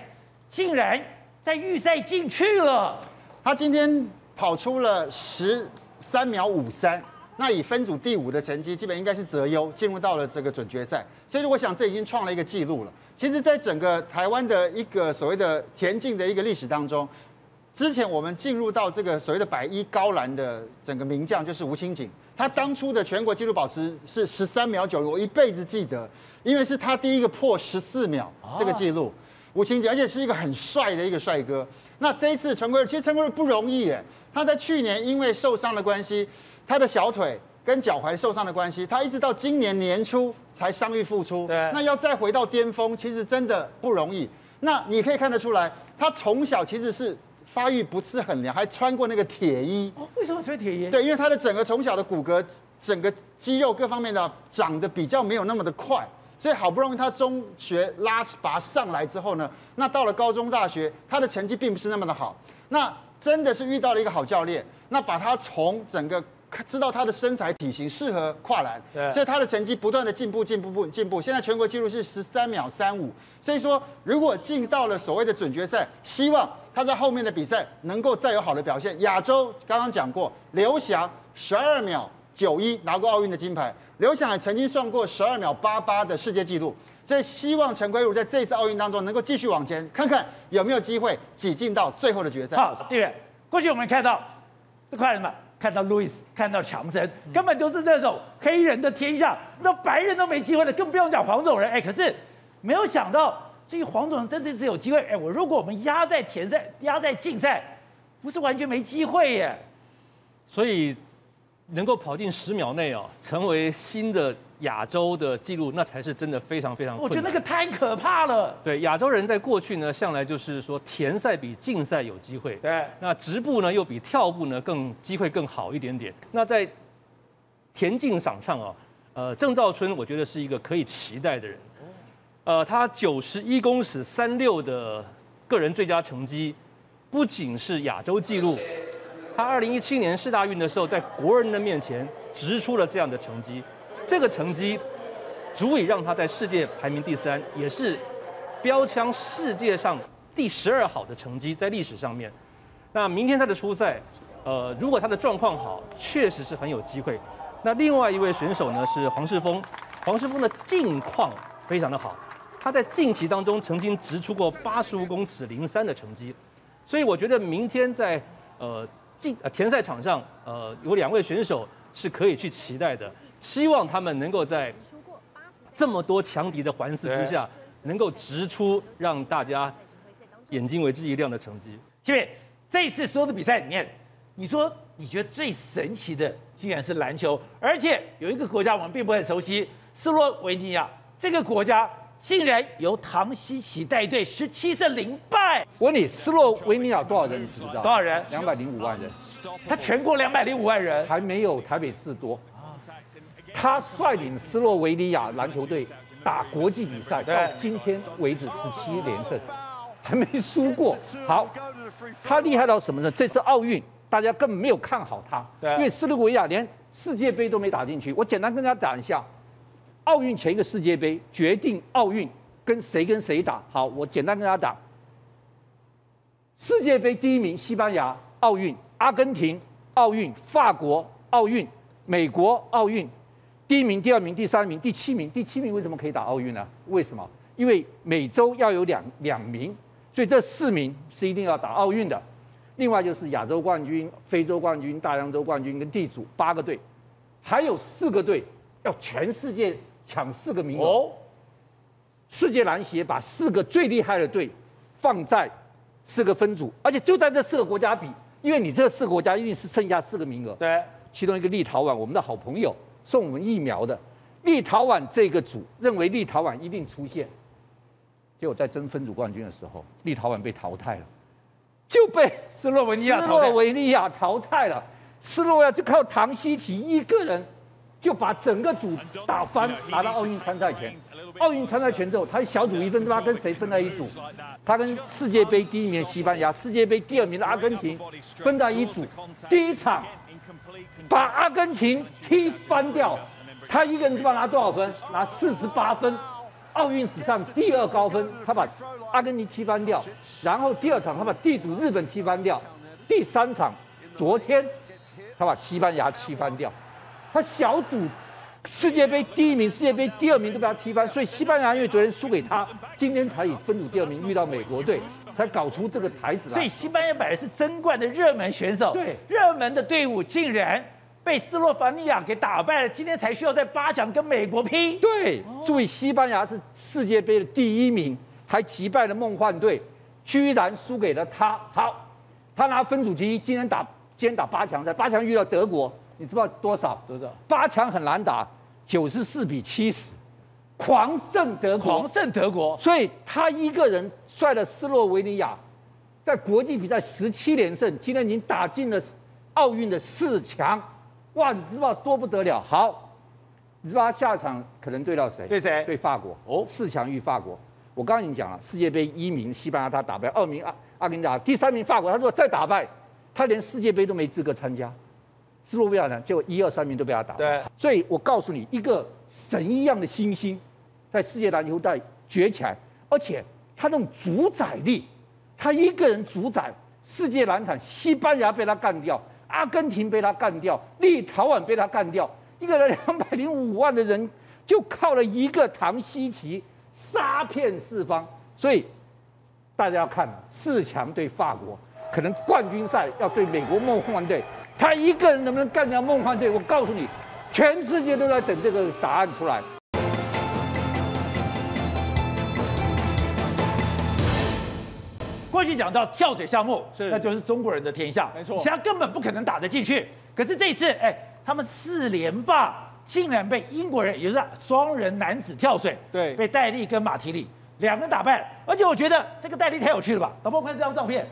竟然在预赛进去了。他今天跑出了十三秒五三，那以分组第五的成绩，基本应该是择优进入到了这个准决赛。所以我想这已经创了一个记录了。其实，在整个台湾的一个所谓的田径的一个历史当中，之前我们进入到这个所谓的百一高栏的整个名将就是吴清景，他当初的全国纪录保持是十三秒九，我一辈子记得，因为是他第一个破十四秒这个记录，吴清景，而且是一个很帅的一个帅哥。那这一次陈奎，其实陈奎不容易耶，他在去年因为受伤的关系，他的小腿。跟脚踝受伤的关系，他一直到今年年初才伤愈复出。对，那要再回到巅峰，其实真的不容易。那你可以看得出来，他从小其实是发育不是很良，还穿过那个铁衣。哦，为什么穿铁衣？对，因为他的整个从小的骨骼、整个肌肉各方面的长得比较没有那么的快，所以好不容易他中学拉拔上来之后呢，那到了高中、大学，他的成绩并不是那么的好。那真的是遇到了一个好教练，那把他从整个。知道他的身材体型适合跨栏，对所以他的成绩不断的进步，进步，步，进步。现在全国纪录是十三秒三五，所以说如果进到了所谓的准决赛，希望他在后面的比赛能够再有好的表现。亚洲刚刚讲过，刘翔十二秒九一拿过奥运的金牌，刘翔也曾经算过十二秒八八的世界纪录，所以希望陈圭儒在这次奥运当中能够继续往前，看看有没有机会挤进到最后的决赛。好，对了，过去我们看到这快了嘛。看到路易斯，看到强森，根本都是那种黑人的天下，那白人都没机会了，更不用讲黄种人。哎，可是没有想到，这个黄种人真的是有机会。哎，我如果我们压在田赛，压在竞赛，不是完全没机会耶。所以能够跑进十秒内哦，成为新的。亚洲的纪录，那才是真的非常非常困难。我觉得那个太可怕了。对，亚洲人在过去呢，向来就是说田赛比竞赛有机会。对，那直步呢又比跳步呢更机会更好一点点。那在田径场上啊，呃，郑兆春我觉得是一个可以期待的人。呃，他九十一公尺三六的个人最佳成绩，不仅是亚洲纪录，他二零一七年世大运的时候，在国人的面前直出了这样的成绩。这个成绩足以让他在世界排名第三，也是标枪世界上第十二好的成绩，在历史上面。那明天他的初赛，呃，如果他的状况好，确实是很有机会。那另外一位选手呢是黄世峰，黄世峰的近况非常的好，他在近期当中曾经掷出过八十五公尺零三的成绩，所以我觉得明天在呃竞呃田赛场上，呃有两位选手是可以去期待的。希望他们能够在这么多强敌的环视之下，能够直出让大家眼睛为之一亮的成绩。因为这一次所有的比赛里面，你说你觉得最神奇的竟然是篮球，而且有一个国家我们并不很熟悉，斯洛维尼亚这个国家竟然由唐西奇带队，十七胜零败。我问你，斯洛维尼亚多少人？你知不知道？多少人？两百零五万人。他全国两百零五万人，还没有台北市多。他率领斯洛维尼亚篮球队打国际比赛，到今天为止十七连胜，还没输过。好，他厉害到什么呢？这次奥运大家根本没有看好他，因为斯洛维尼亚连世界杯都没打进去。我简单跟大家讲一下，奥运前一个世界杯决定奥运跟谁跟谁打。好，我简单跟大家讲，世界杯第一名西班牙奥运，阿根廷奥运，法国奥运，美国奥运。第一名、第二名、第三名、第七名，第七名为什么可以打奥运呢？为什么？因为每周要有两两名，所以这四名是一定要打奥运的。另外就是亚洲冠军、非洲冠军、大洋洲冠军跟地主八个队，还有四个队要全世界抢四个名额。哦，世界篮协把四个最厉害的队放在四个分组，而且就在这四个国家比，因为你这四个国家一定是剩下四个名额。对，其中一个立陶宛，我们的好朋友。送我们疫苗的立陶宛这个组认为立陶宛一定出现，结果在争分组冠军的时候，立陶宛被淘汰了，就被斯洛文尼亚斯洛维尼亚淘汰了。斯洛维亚就靠唐西奇一个人就把整个组打翻，拿到奥运参赛权。奥运参赛权之后，他小组一分，他跟谁分在一组？他跟世界杯第一名西班牙、世界杯第二名的阿根廷分在一组。第一场。把阿根廷踢翻掉，他一个人就把拿多少分？拿四十八分，奥运史上第二高分。他把阿根廷踢翻掉，然后第二场他把地主日本踢翻掉，第三场昨天他把西班牙踢翻掉，他小组世界杯第一名、世界杯第二名都被他踢翻，所以西班牙因为昨天输给他，今天才以分组第二名遇到美国队，才搞出这个台子来。所以西班牙本来是争冠的热门选手，对，热门的队伍竟然。被斯洛伐尼亚给打败了，今天才需要在八强跟美国拼。对，注意，西班牙是世界杯的第一名，还击败了梦幻队，居然输给了他。好，他拿分组第一，今天打今天打八强赛，八强遇到德国，你知道多少？多少？八强很难打，九十四比七十，狂胜德国，狂胜德国。所以他一个人率了斯洛维尼亚，在国际比赛十七连胜，今天已经打进了奥运的四强。哇，你知道多不得了？好，你知道他下场可能对到谁？对谁？对法国。哦，四强遇法国。我刚刚已经讲了，世界杯一名西班牙他打败，二名阿阿根廷打，第三名法国。他如果再打败，他连世界杯都没资格参加。斯洛文尼亚就一二三名都被他打败。对，所以我告诉你，一个神一样的新星，在世界篮球带崛起来，而且他那种主宰力，他一个人主宰世界篮坛，西班牙被他干掉，阿根廷被他干掉，立陶宛被他干掉，一个人两百零五万的人，就靠了一个唐西奇杀遍四方。所以大家要看四强对法国，可能冠军赛要对美国梦幻队。他一个人能不能干掉梦幻队？我告诉你，全世界都在等这个答案出来。过去讲到跳水项目，是那就是中国人的天下，没错其他根本不可能打得进去。可是这一次，哎，他们四连霸竟然被英国人，也就是双人男子跳水，对被戴笠跟马提里两个人打败了。而且我觉得这个戴笠太有趣了吧？老婆，我看这张照片，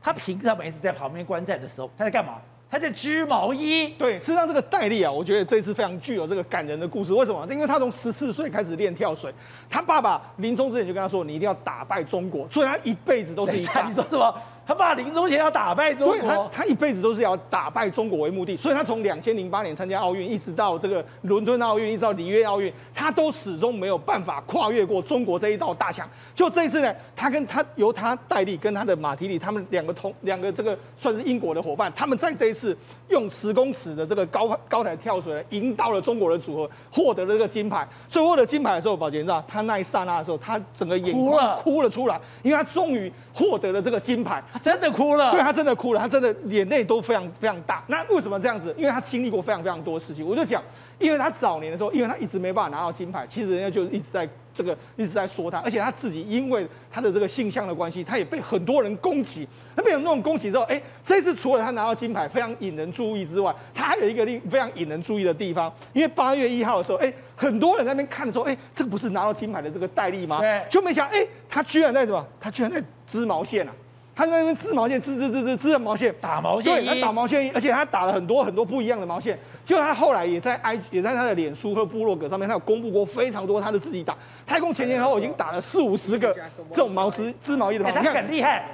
他平常每次在旁边观战的时候，他在干嘛？他在织毛衣。对，事实上这个戴笠啊，我觉得这一次非常具有这个感人的故事。为什么？因为他从十四岁开始练跳水，他爸爸临终之前就跟他说：“你一定要打败中国。”所以他一辈子都是以打。你说什么？他爸临终前要打败中国？对，他他一辈子都是要打败中国为目的。所以他从两千零八年参加奥运，一直到这个伦敦奥运，一直到里约奥运，他都始终没有办法跨越过中国这一道大墙。就这一次呢，他跟他由他戴利跟他的马提里，他们两个同两个这个算是英国的伙伴，他们在这一次用十公尺的这个高高台跳水，赢到了中国的组合，获得了这个金牌。所以获得金牌的时候，宝杰你知道，他那一刹那的时候，他整个眼眶哭了出来，因为他终于获得了这个金牌。真的哭了，对，他真的哭了，他真的眼泪都非常非常大。那为什么这样子？因为他经历过非常非常多事情。我就讲，因为他早年的时候，因为他一直没办法拿到金牌，其实人家就一直在这个一直在说他，而且他自己因为他的这个性向的关系，他也被很多人攻击。那被很多人攻击之后，哎，这次除了他拿到金牌非常引人注意之外，他还有一个令非常引人注意的地方，因为八月一号的时候，哎，很多人在那边看的时候，哎，这个不是拿到金牌的这个戴笠吗？对，就没想，哎，他居然在什么？他居然在织毛线啊！他在那边织毛线，织织织织织的毛线，打毛线，对，他打毛线衣，而且他打了很多很多不一样的毛线。就他后来也在 I，也在他的脸书和部落格上面，他有公布过非常多他的自己打。太空前前后后已经打了四五十个这种毛织织毛衣的毛。他很厉害，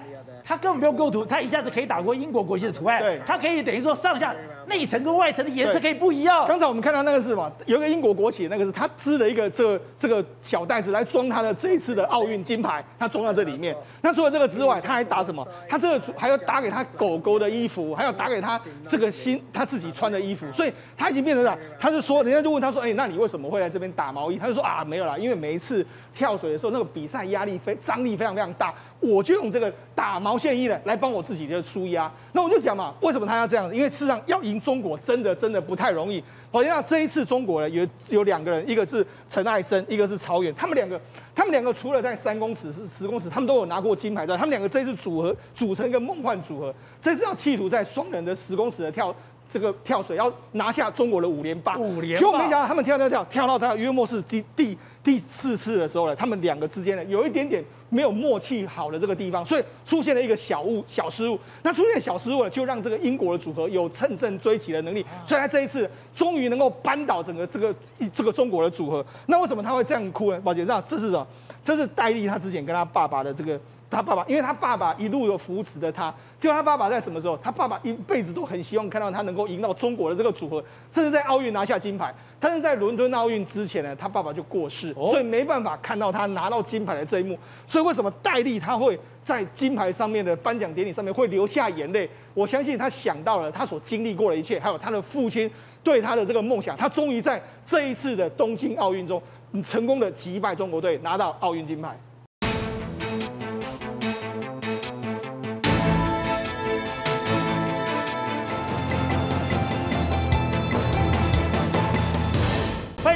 他根本不用构图，他一下子可以打过英国国旗的图案。对，他可以等于说上下内层跟外层的颜色可以不一样。刚才我们看到那个是什么？有一个英国国旗，那个是他织了一个这个、这个小袋子来装他的这一次的奥运金牌，他装在这里面。那除了这个之外，他还打什么？他这个还要打给他狗狗的衣服，还要打给他这个新他自己穿的衣服。所以他已经变成了，他就说，人家就问他说，哎，那你为什么会来这边打毛衣？他就说啊，没有啦，因为每一次跳水的时候，那个比赛压力非张力非常非常大，我就用这个打毛线衣呢来帮我自己的舒压。那我就讲嘛，为什么他要这样？因为事实上要赢中国真的真的不太容易。好像这一次中国呢有有两个人，一个是陈艾生，一个是曹远，他们两个，他们两个除了在三公尺是十公尺，他们都有拿过金牌的。他们两个这一次组合组成一个梦幻组合，这次要企图在双人的十公尺的跳。这个跳水要拿下中国的五连霸，五连霸，结果没想到他们跳跳跳跳到他约莫是第第第四次的时候呢，他们两个之间呢有一点点没有默契好的这个地方，所以出现了一个小误小失误。那出现小失误了，就让这个英国的组合有乘胜追击的能力，所以他这一次终于能够扳倒整个这个这个中国的组合。那为什么他会这样哭呢？宝姐，这样这是什么？这是戴笠他之前跟他爸爸的这个。他爸爸，因为他爸爸一路有扶持的他，就他爸爸在什么时候？他爸爸一辈子都很希望看到他能够赢到中国的这个组合，甚至在奥运拿下金牌。但是在伦敦奥运之前呢，他爸爸就过世，所以没办法看到他拿到金牌的这一幕。所以为什么戴笠他会在金牌上面的颁奖典礼上面会流下眼泪？我相信他想到了他所经历过的一切，还有他的父亲对他的这个梦想。他终于在这一次的东京奥运中，成功的击败中国队，拿到奥运金牌。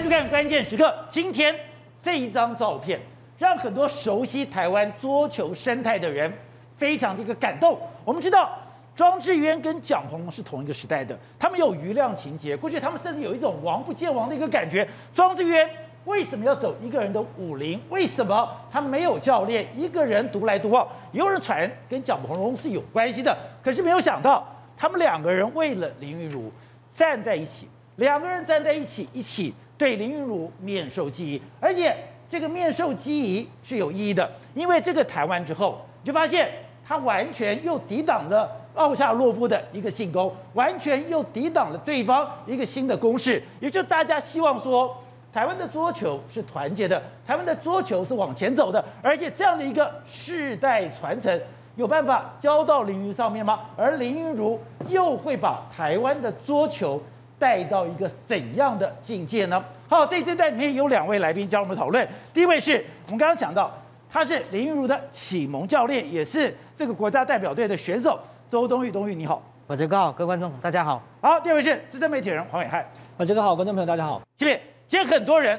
看关键时刻。今天这一张照片，让很多熟悉台湾桌球生态的人非常的一个感动。我们知道庄智渊跟蒋鸿荣是同一个时代的，他们有瑜亮情结，过去他们甚至有一种王不见王的一个感觉。庄智渊为什么要走一个人的武林？为什么他没有教练，一个人独来独往？有人传跟蒋鸿荣是有关系的，可是没有想到他们两个人为了林昀儒站在一起，两个人站在一起，一起。对林昀儒面授机宜，而且这个面授机宜是有意义的，因为这个台湾之后，你就发现他完全又抵挡了奥恰洛夫的一个进攻，完全又抵挡了对方一个新的攻势，也就大家希望说，台湾的桌球是团结的，台湾的桌球是往前走的，而且这样的一个世代传承，有办法交到林昀儒上面吗？而林昀儒又会把台湾的桌球带到一个怎样的境界呢？好，这这段里面有两位来宾加入我们讨论。第一位是我们刚刚讲到，他是林昀儒的启蒙教练，也是这个国家代表队的选手周冬雨。冬雨你好，我这个好，各位观众大家好。好，第二位是资深媒体人黄伟汉。我这个好，观众朋友大家好。这边今天很多人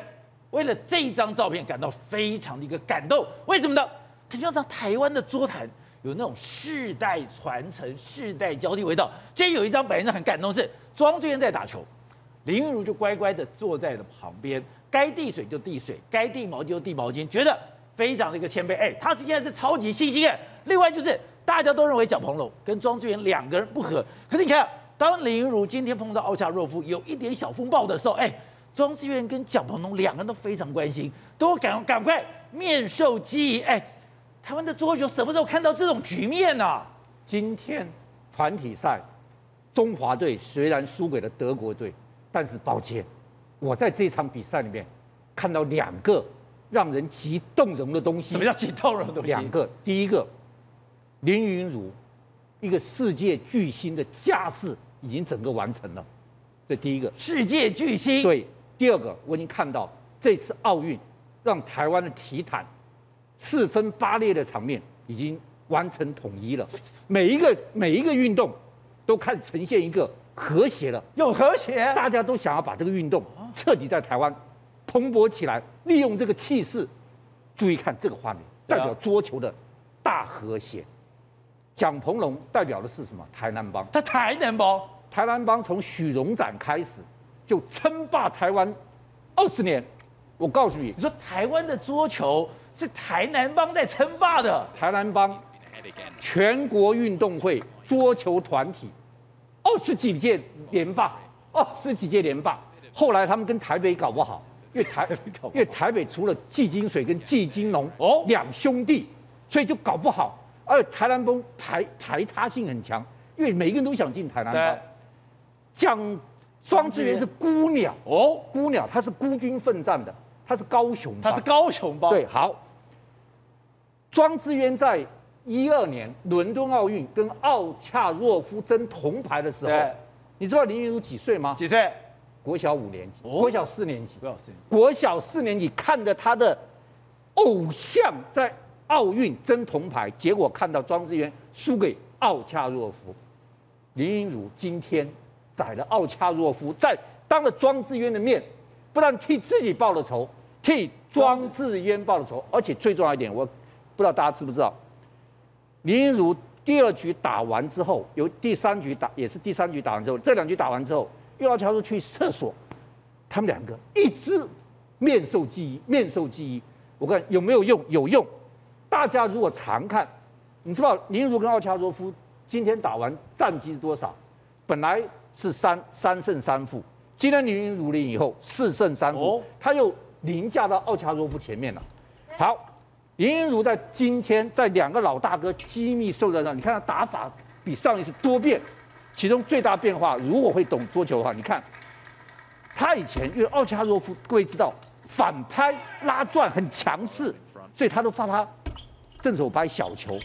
为了这一张照片感到非常的一个感动，为什么呢？肯定要让台湾的桌坛。有那种世代传承、世代交替味道。今天有一张本人很感动，是庄智渊在打球，林昀儒就乖乖的坐在了旁边，该递水就递水，该递毛巾就递毛巾，觉得非常的一个谦卑。哎，他是现在是超级新星哎。另外就是大家都认为蒋鹏龙跟庄智渊两个人不合，可是你看，当林昀儒今天碰到奥恰洛夫有一点小风暴的时候，哎，庄智渊跟蒋鹏龙两个人都非常关心，都赶赶快面授机宜哎。台湾的桌球什么时候看到这种局面呢、啊？今天团体赛，中华队虽然输给了德国队，但是抱歉，我在这场比赛里面看到两个让人极动容的东西。什么叫极动容的东西？两个，第一个，林云儒一个世界巨星的架势已经整个完成了，这第一个。世界巨星。对，第二个，我已经看到这次奥运让台湾的体坛。四分八裂的场面已经完成统一了，每一个每一个运动都开始呈现一个和谐了，有和谐，大家都想要把这个运动彻底在台湾蓬勃起来，利用这个气势。注意看这个画面，代表桌球的大和谐。蒋鹏龙代表的是什么？台南帮。他台南帮，台南帮从许荣展开始就称霸台湾二十年。我告诉你，你说台湾的桌球。是台南帮在称霸的。台南帮全国运动会桌球团体二十几届连霸，二十几届连霸。后来他们跟台北搞不好，因为台因为台北除了季金水跟季金龙哦两兄弟，所以就搞不好。而且台南帮排排他性很强，因为每一个人都想进台南帮。讲庄志源是孤鸟哦，孤鸟他是孤军奋战的，他是高雄，他是高雄帮。对，好。庄智渊在一二年伦敦奥运跟奥恰洛夫争铜牌的时候，你知道林昀儒几岁吗？几岁？国小五年级，国小四年级。国小四年级。国小四年级看着他的偶像在奥运争铜牌，结果看到庄智渊输给奥恰洛夫。林昀儒今天宰了奥恰洛夫，在当着庄智渊的面，不但替自己报了仇，替庄智渊报了仇，而且最重要一点，我。不知道大家知不知道，林昀儒第二局打完之后，由第三局打也是第三局打完之后，这两局打完之后，又要乔出去厕所，他们两个一直面授记忆，面授记忆。我看有没有用？有用。大家如果常看，你知道林昀儒跟奥恰洛夫今天打完战绩是多少？本来是三三胜三负，今天林昀儒赢以后四胜三负，他又凌驾到奥恰洛夫前面了。好。林昀儒在今天在两个老大哥机密授在上，你看他打法比上一次多变，其中最大变化，如果会懂桌球的话，你看他以前因为奥恰洛夫各位知道反拍拉转很强势，所以他都发他正手拍小球，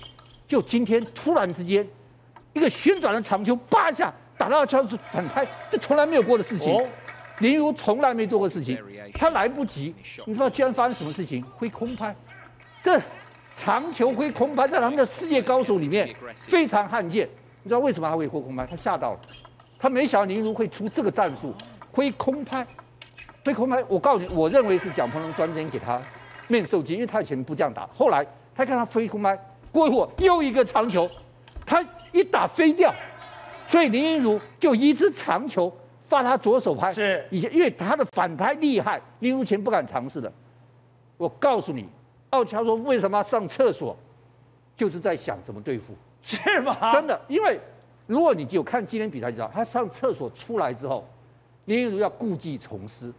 就今天突然之间一个旋转的长球，叭一下打到奥恰洛反拍，这从来没有过的事情，林昀儒从来没做过事情，他来不及，你知道居然发生什么事情？挥空拍。这长球挥空拍在他们的世界高手里面非常罕见，你知道为什么他会挥空拍？他吓到了，他没想到林昀儒会出这个战术，挥空拍，挥空拍。我告诉你，我认为是蒋鹏龙专程给他面授机，因为他以前不这样打。后来他看他挥空拍，过一会儿又一个长球，他一打飞掉，所以林昀儒就一支长球发他左手拍。是，以前因为他的反拍厉害，林昀儒前不敢尝试的。我告诉你。奥恰说为什么要上厕所？就是在想怎么对付，是吗？真的，因为如果你有看今天比赛就知道，他上厕所出来之后，林昀儒要故技重施，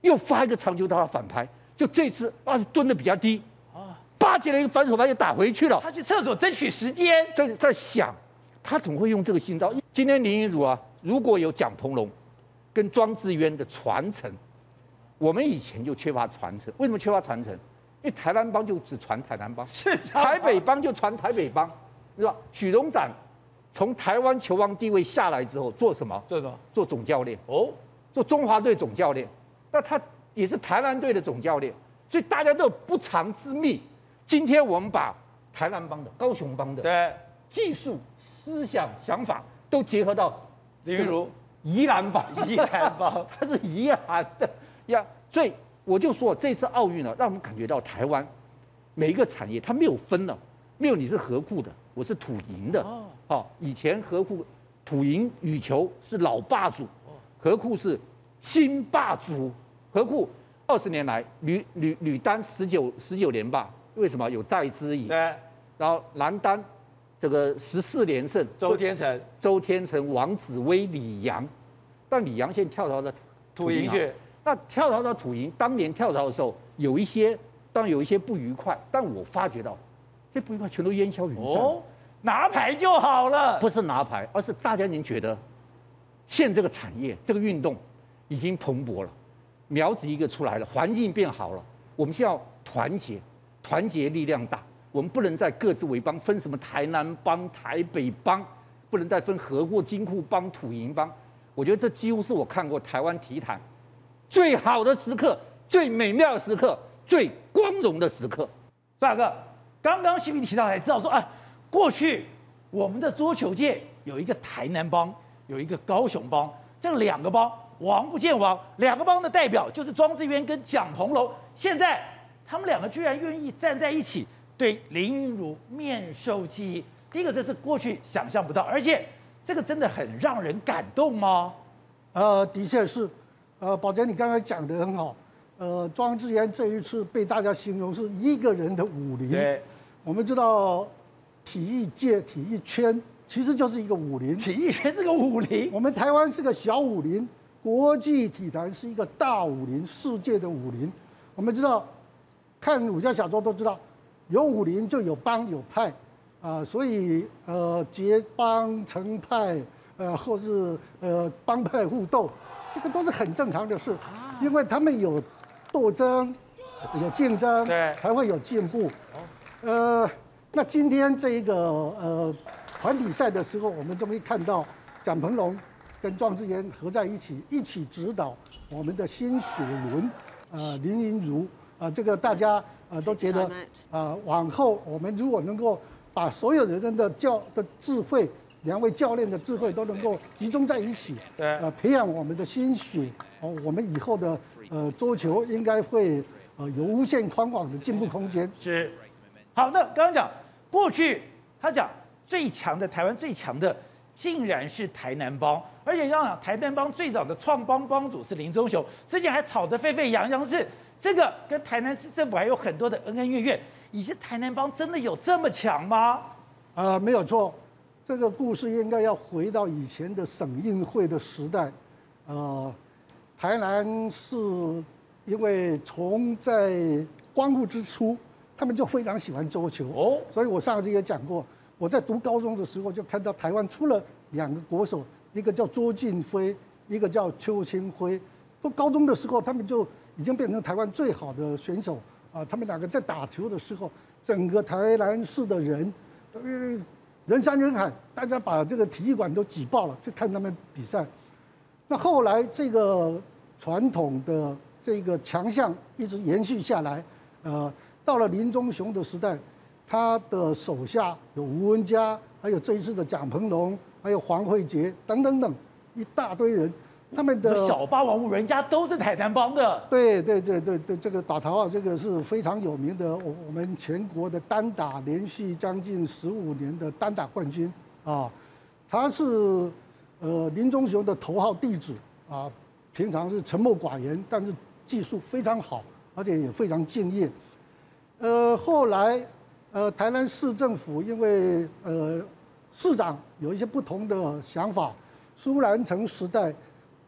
又发一个长球到他反拍，就这次啊蹲的比较低，啊，巴结了一个反手拍就打回去了。他去厕所争取时间，在在想他怎么会用这个新招？今天林昀儒啊，如果有蒋鹏龙跟庄智渊的传承，我们以前就缺乏传承。为什么缺乏传承？因为台南帮就只传台南 帮，台北帮就传台北帮，是吧？许荣展从台湾球王地位下来之后，做什么？做什么？做总教练哦，做中华队总教练。那他也是台南队的总教练，所以大家都有不藏之秘。今天我们把台南帮的、高雄帮的对技术、思想、想法都结合到例如宜兰帮，宜兰帮，他是宜兰的呀。所以我就说，这次奥运呢，让我们感觉到台湾每一个产业它没有分了，没有你是何库的，我是土营的。哦，以前何库土营羽球是老霸主，何库是新霸主。何库二十年来女女女单十九十九连霸。为什么有戴资颖？对，然后男单这个十四连胜，周天成、周天成、王子威、李洋，但李洋现在跳槽到土营去。那跳槽到土营，当年跳槽的时候有一些，当然有一些不愉快，但我发觉到这不愉快全都烟消云散。哦，拿牌就好了。不是拿牌，而是大家已经觉得，现这个产业这个运动已经蓬勃了，苗子一个出来了，环境变好了，我们需要团结。团结力量大，我们不能再各自为邦，分什么台南帮、台北帮，不能再分合过、金库帮、土营帮。我觉得这几乎是我看过台湾体坛最好的时刻、最美妙的时刻、最光荣的时刻。大哥，刚刚新平提到才知道说，啊，过去我们的桌球界有一个台南帮，有一个高雄帮，这两个帮王不见王，两个帮的代表就是庄智渊跟蒋鹏龙，现在。他们两个居然愿意站在一起，对林昀儒面授机宜。第一个，这是过去想象不到，而且这个真的很让人感动吗？呃，的确是。呃，宝杰，你刚才讲的很好。呃，庄智渊这一次被大家形容是一个人的武林。对。我们知道，体育界、体育圈其实就是一个武林。体育圈是个武林。我们台湾是个小武林，国际体坛是一个大武林，世界的武林。我们知道。看武侠小说都知道，有武林就有帮有派，啊、呃，所以呃结帮成派，呃或是呃帮派互斗，这个都是很正常的事，因为他们有斗争，有竞争，对，才会有进步。呃，那今天这一个呃团体赛的时候，我们终于看到蒋鹏龙跟庄智渊合在一起，一起指导我们的新雪伦，呃林银如。啊，这个大家啊都觉得啊，往后我们如果能够把所有人的教的智慧，两位教练的智慧都能够集中在一起，对，呃，培养我们的心血，哦，我们以后的呃桌球应该会呃有无限宽广的进步空间。是，好，那刚刚讲过去他讲最强的台湾最强的竟然是台南帮，而且要讲台南帮最早的创帮帮主是林宗雄，之前还吵得沸沸扬扬是。这个跟台南市政府还有很多的恩恩怨怨，以前台南帮真的有这么强吗？啊、呃，没有错，这个故事应该要回到以前的省运会的时代。呃，台南是因为从在光复之初，他们就非常喜欢桌球哦，所以我上次也讲过，我在读高中的时候就看到台湾出了两个国手，一个叫周俊辉，一个叫邱清辉。读高中的时候，他们就已经变成台湾最好的选手啊！他们两个在打球的时候，整个台南市的人，人山人海，大家把这个体育馆都挤爆了，就看他们比赛。那后来这个传统的这个强项一直延续下来，呃，到了林忠雄的时代，他的手下有吴文佳，还有这一次的蒋鹏龙，还有黄慧杰等等等一大堆人。他们的小霸王，人家都是台南帮的。对对对对对，这个打头啊，这个是非常有名的。我我们全国的单打连续将近十五年的单打冠军啊，他是呃林宗雄的头号弟子啊，平常是沉默寡言，但是技术非常好，而且也非常敬业。呃，后来呃台南市政府因为呃市长有一些不同的想法，苏南成时代。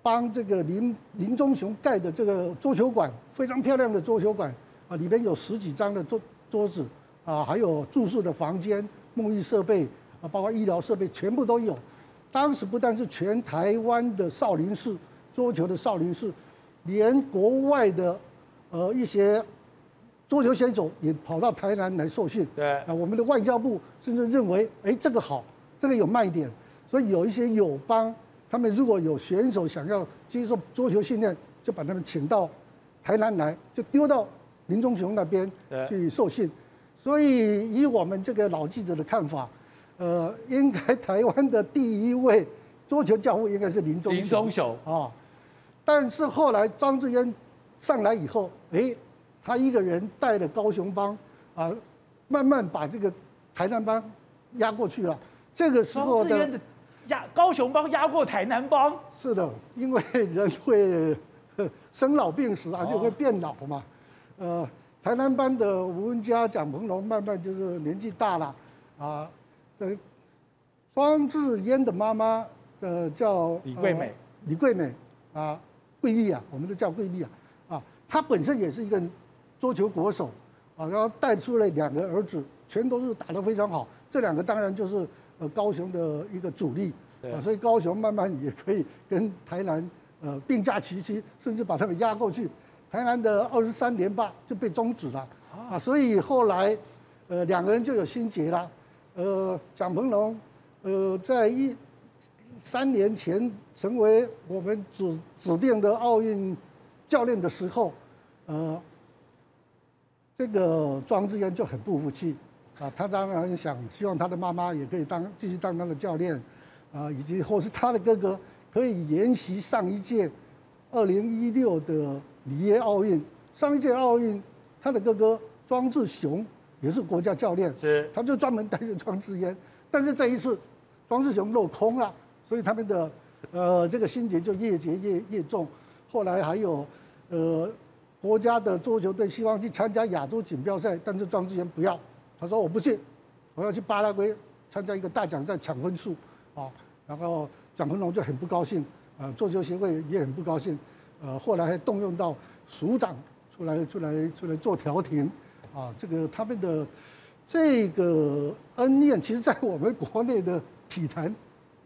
帮这个林林中雄盖的这个桌球馆，非常漂亮的桌球馆啊，里边有十几张的桌桌子啊，还有住宿的房间、沐浴设备啊，包括医疗设备全部都有。当时不但是全台湾的少林寺桌球的少林寺，连国外的呃一些桌球选手也跑到台南来受训。对啊，我们的外交部甚至认为，哎，这个好，这个有卖点，所以有一些友邦，他们如果有选手想要接受桌球训练，就把他们请到台南来，就丢到林忠雄那边去受训。所以以我们这个老记者的看法，呃，应该台湾的第一位桌球教父应该是林忠林忠雄啊。但是后来张志渊上来以后，哎，他一个人带了高雄帮啊，慢慢把这个台南帮压过去了。这个时候的压高雄帮压过台南帮，是的，因为人会 生老病死啊，就会变老嘛。呃，台南帮的吴文佳、蒋鹏龙慢慢就是年纪大了啊。呃，方志渊的妈妈呃叫李桂美，李桂美啊。桂丽啊，我们都叫桂丽啊，啊，她本身也是一个桌球国手啊，然后带出了两个儿子，全都是打得非常好。这两个当然就是呃高雄的一个主力啊，所以高雄慢慢也可以跟台南呃并驾齐驱，甚至把他们压过去。台南的二十三连霸就被终止了啊，所以后来呃两个人就有心结了。呃，蒋鹏龙呃在一。三年前成为我们指指定的奥运教练的时候，呃，这个庄智渊就很不服气啊，他当然想希望他的妈妈也可以当继续当他的教练啊，以及或是他的哥哥可以沿袭上一届二零一六的里约奥运。上一届奥运，他的哥哥庄智雄也是国家教练，是，他就专门带着庄智渊，但是这一次庄智雄落空了。所以他们的呃这个心结就越结越越重，后来还有呃国家的桌球队希望去参加亚洲锦标赛，但是庄智渊不要，他说我不去，我要去巴拉圭参加一个大奖赛抢分数啊，然后蒋坤龙就很不高兴，呃桌球协会也很不高兴，呃后来还动用到署长出来出来出来做调停，啊这个他们的这个恩怨，其实在我们国内的体坛。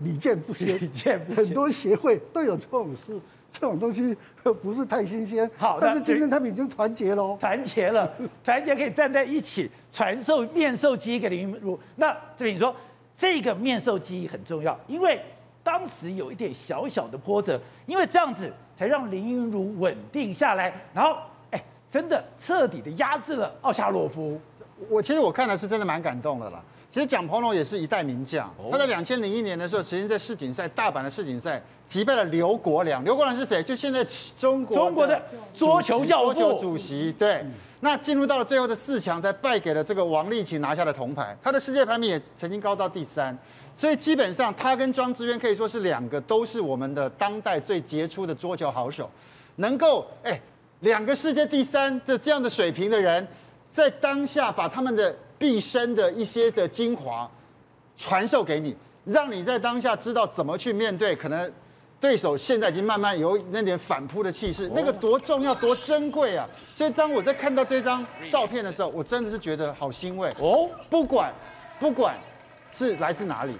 屡见不鲜，屡见不鲜，很多协会都有这种事，这种东西不是太新鲜。好，但是今天他们已经团结了，团结了，团结可以站在一起传授面授机给林云儒。那这边你说这个面授机很重要，因为当时有一点小小的波折，因为这样子才让林云儒稳定下来，然后哎，真的彻底的压制了奥恰洛夫。我其实我看的是真的蛮感动的啦。其实蒋鹏龙也是一代名将，他在两千零一年的时候，曾经在世锦赛大阪的世锦赛击败了刘国梁。刘国梁是谁？就现在中国中国的桌球教父、桌球主席。对，那进入到了最后的四强，才败给了这个王励勤拿下了铜牌。他的世界排名也曾经高到第三，所以基本上他跟庄智渊可以说是两个都是我们的当代最杰出的桌球好手，能够哎两个世界第三的这样的水平的人，在当下把他们的。毕生的一些的精华传授给你，让你在当下知道怎么去面对。可能对手现在已经慢慢有那点反扑的气势，那个多重要、多珍贵啊！所以当我在看到这张照片的时候，我真的是觉得好欣慰哦。不管不管是来自哪里，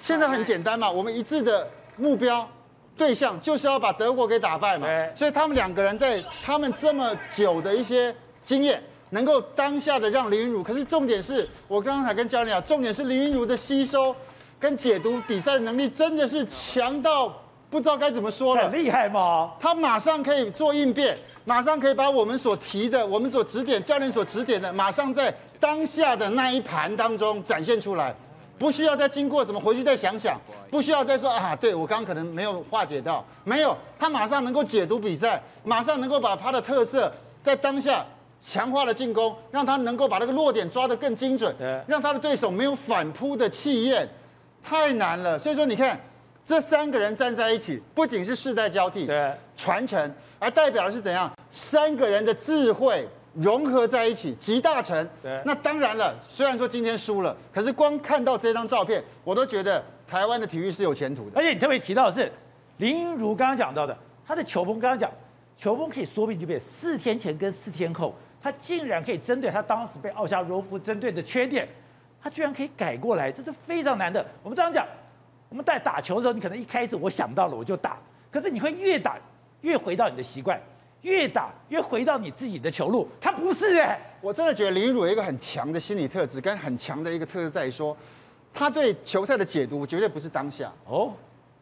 现在很简单嘛，我们一致的目标对象就是要把德国给打败嘛。所以他们两个人在他们这么久的一些经验。能够当下的让林云儒，可是重点是我刚刚才跟教练讲，重点是林云儒的吸收跟解读比赛的能力真的是强到不知道该怎么说了。很厉害吗？他马上可以做应变，马上可以把我们所提的、我们所指点、教练所指点的，马上在当下的那一盘当中展现出来，不需要再经过什么回去再想想，不需要再说啊，对我刚刚可能没有化解到，没有，他马上能够解读比赛，马上能够把他的特色在当下。强化了进攻，让他能够把那个落点抓得更精准，让他的对手没有反扑的气焰，太难了。所以说，你看这三个人站在一起，不仅是世代交替、传承，而代表的是怎样？三个人的智慧融合在一起，集大成。那当然了，虽然说今天输了，可是光看到这张照片，我都觉得台湾的体育是有前途的。而且你特别提到的是林昀儒刚刚讲到的，他的球风刚刚讲，球风可以说变就变，四天前跟四天后。他竟然可以针对他当时被奥恰洛夫针对的缺点，他居然可以改过来，这是非常难的。我们这样讲，我们在打球的时候，你可能一开始我想到了我就打，可是你会越打越回到你的习惯，越打越回到你自己的球路。他不是哎、欸，我真的觉得林昀儒有一个很强的心理特质，跟很强的一个特质在于说，他对球赛的解读绝对不是当下哦。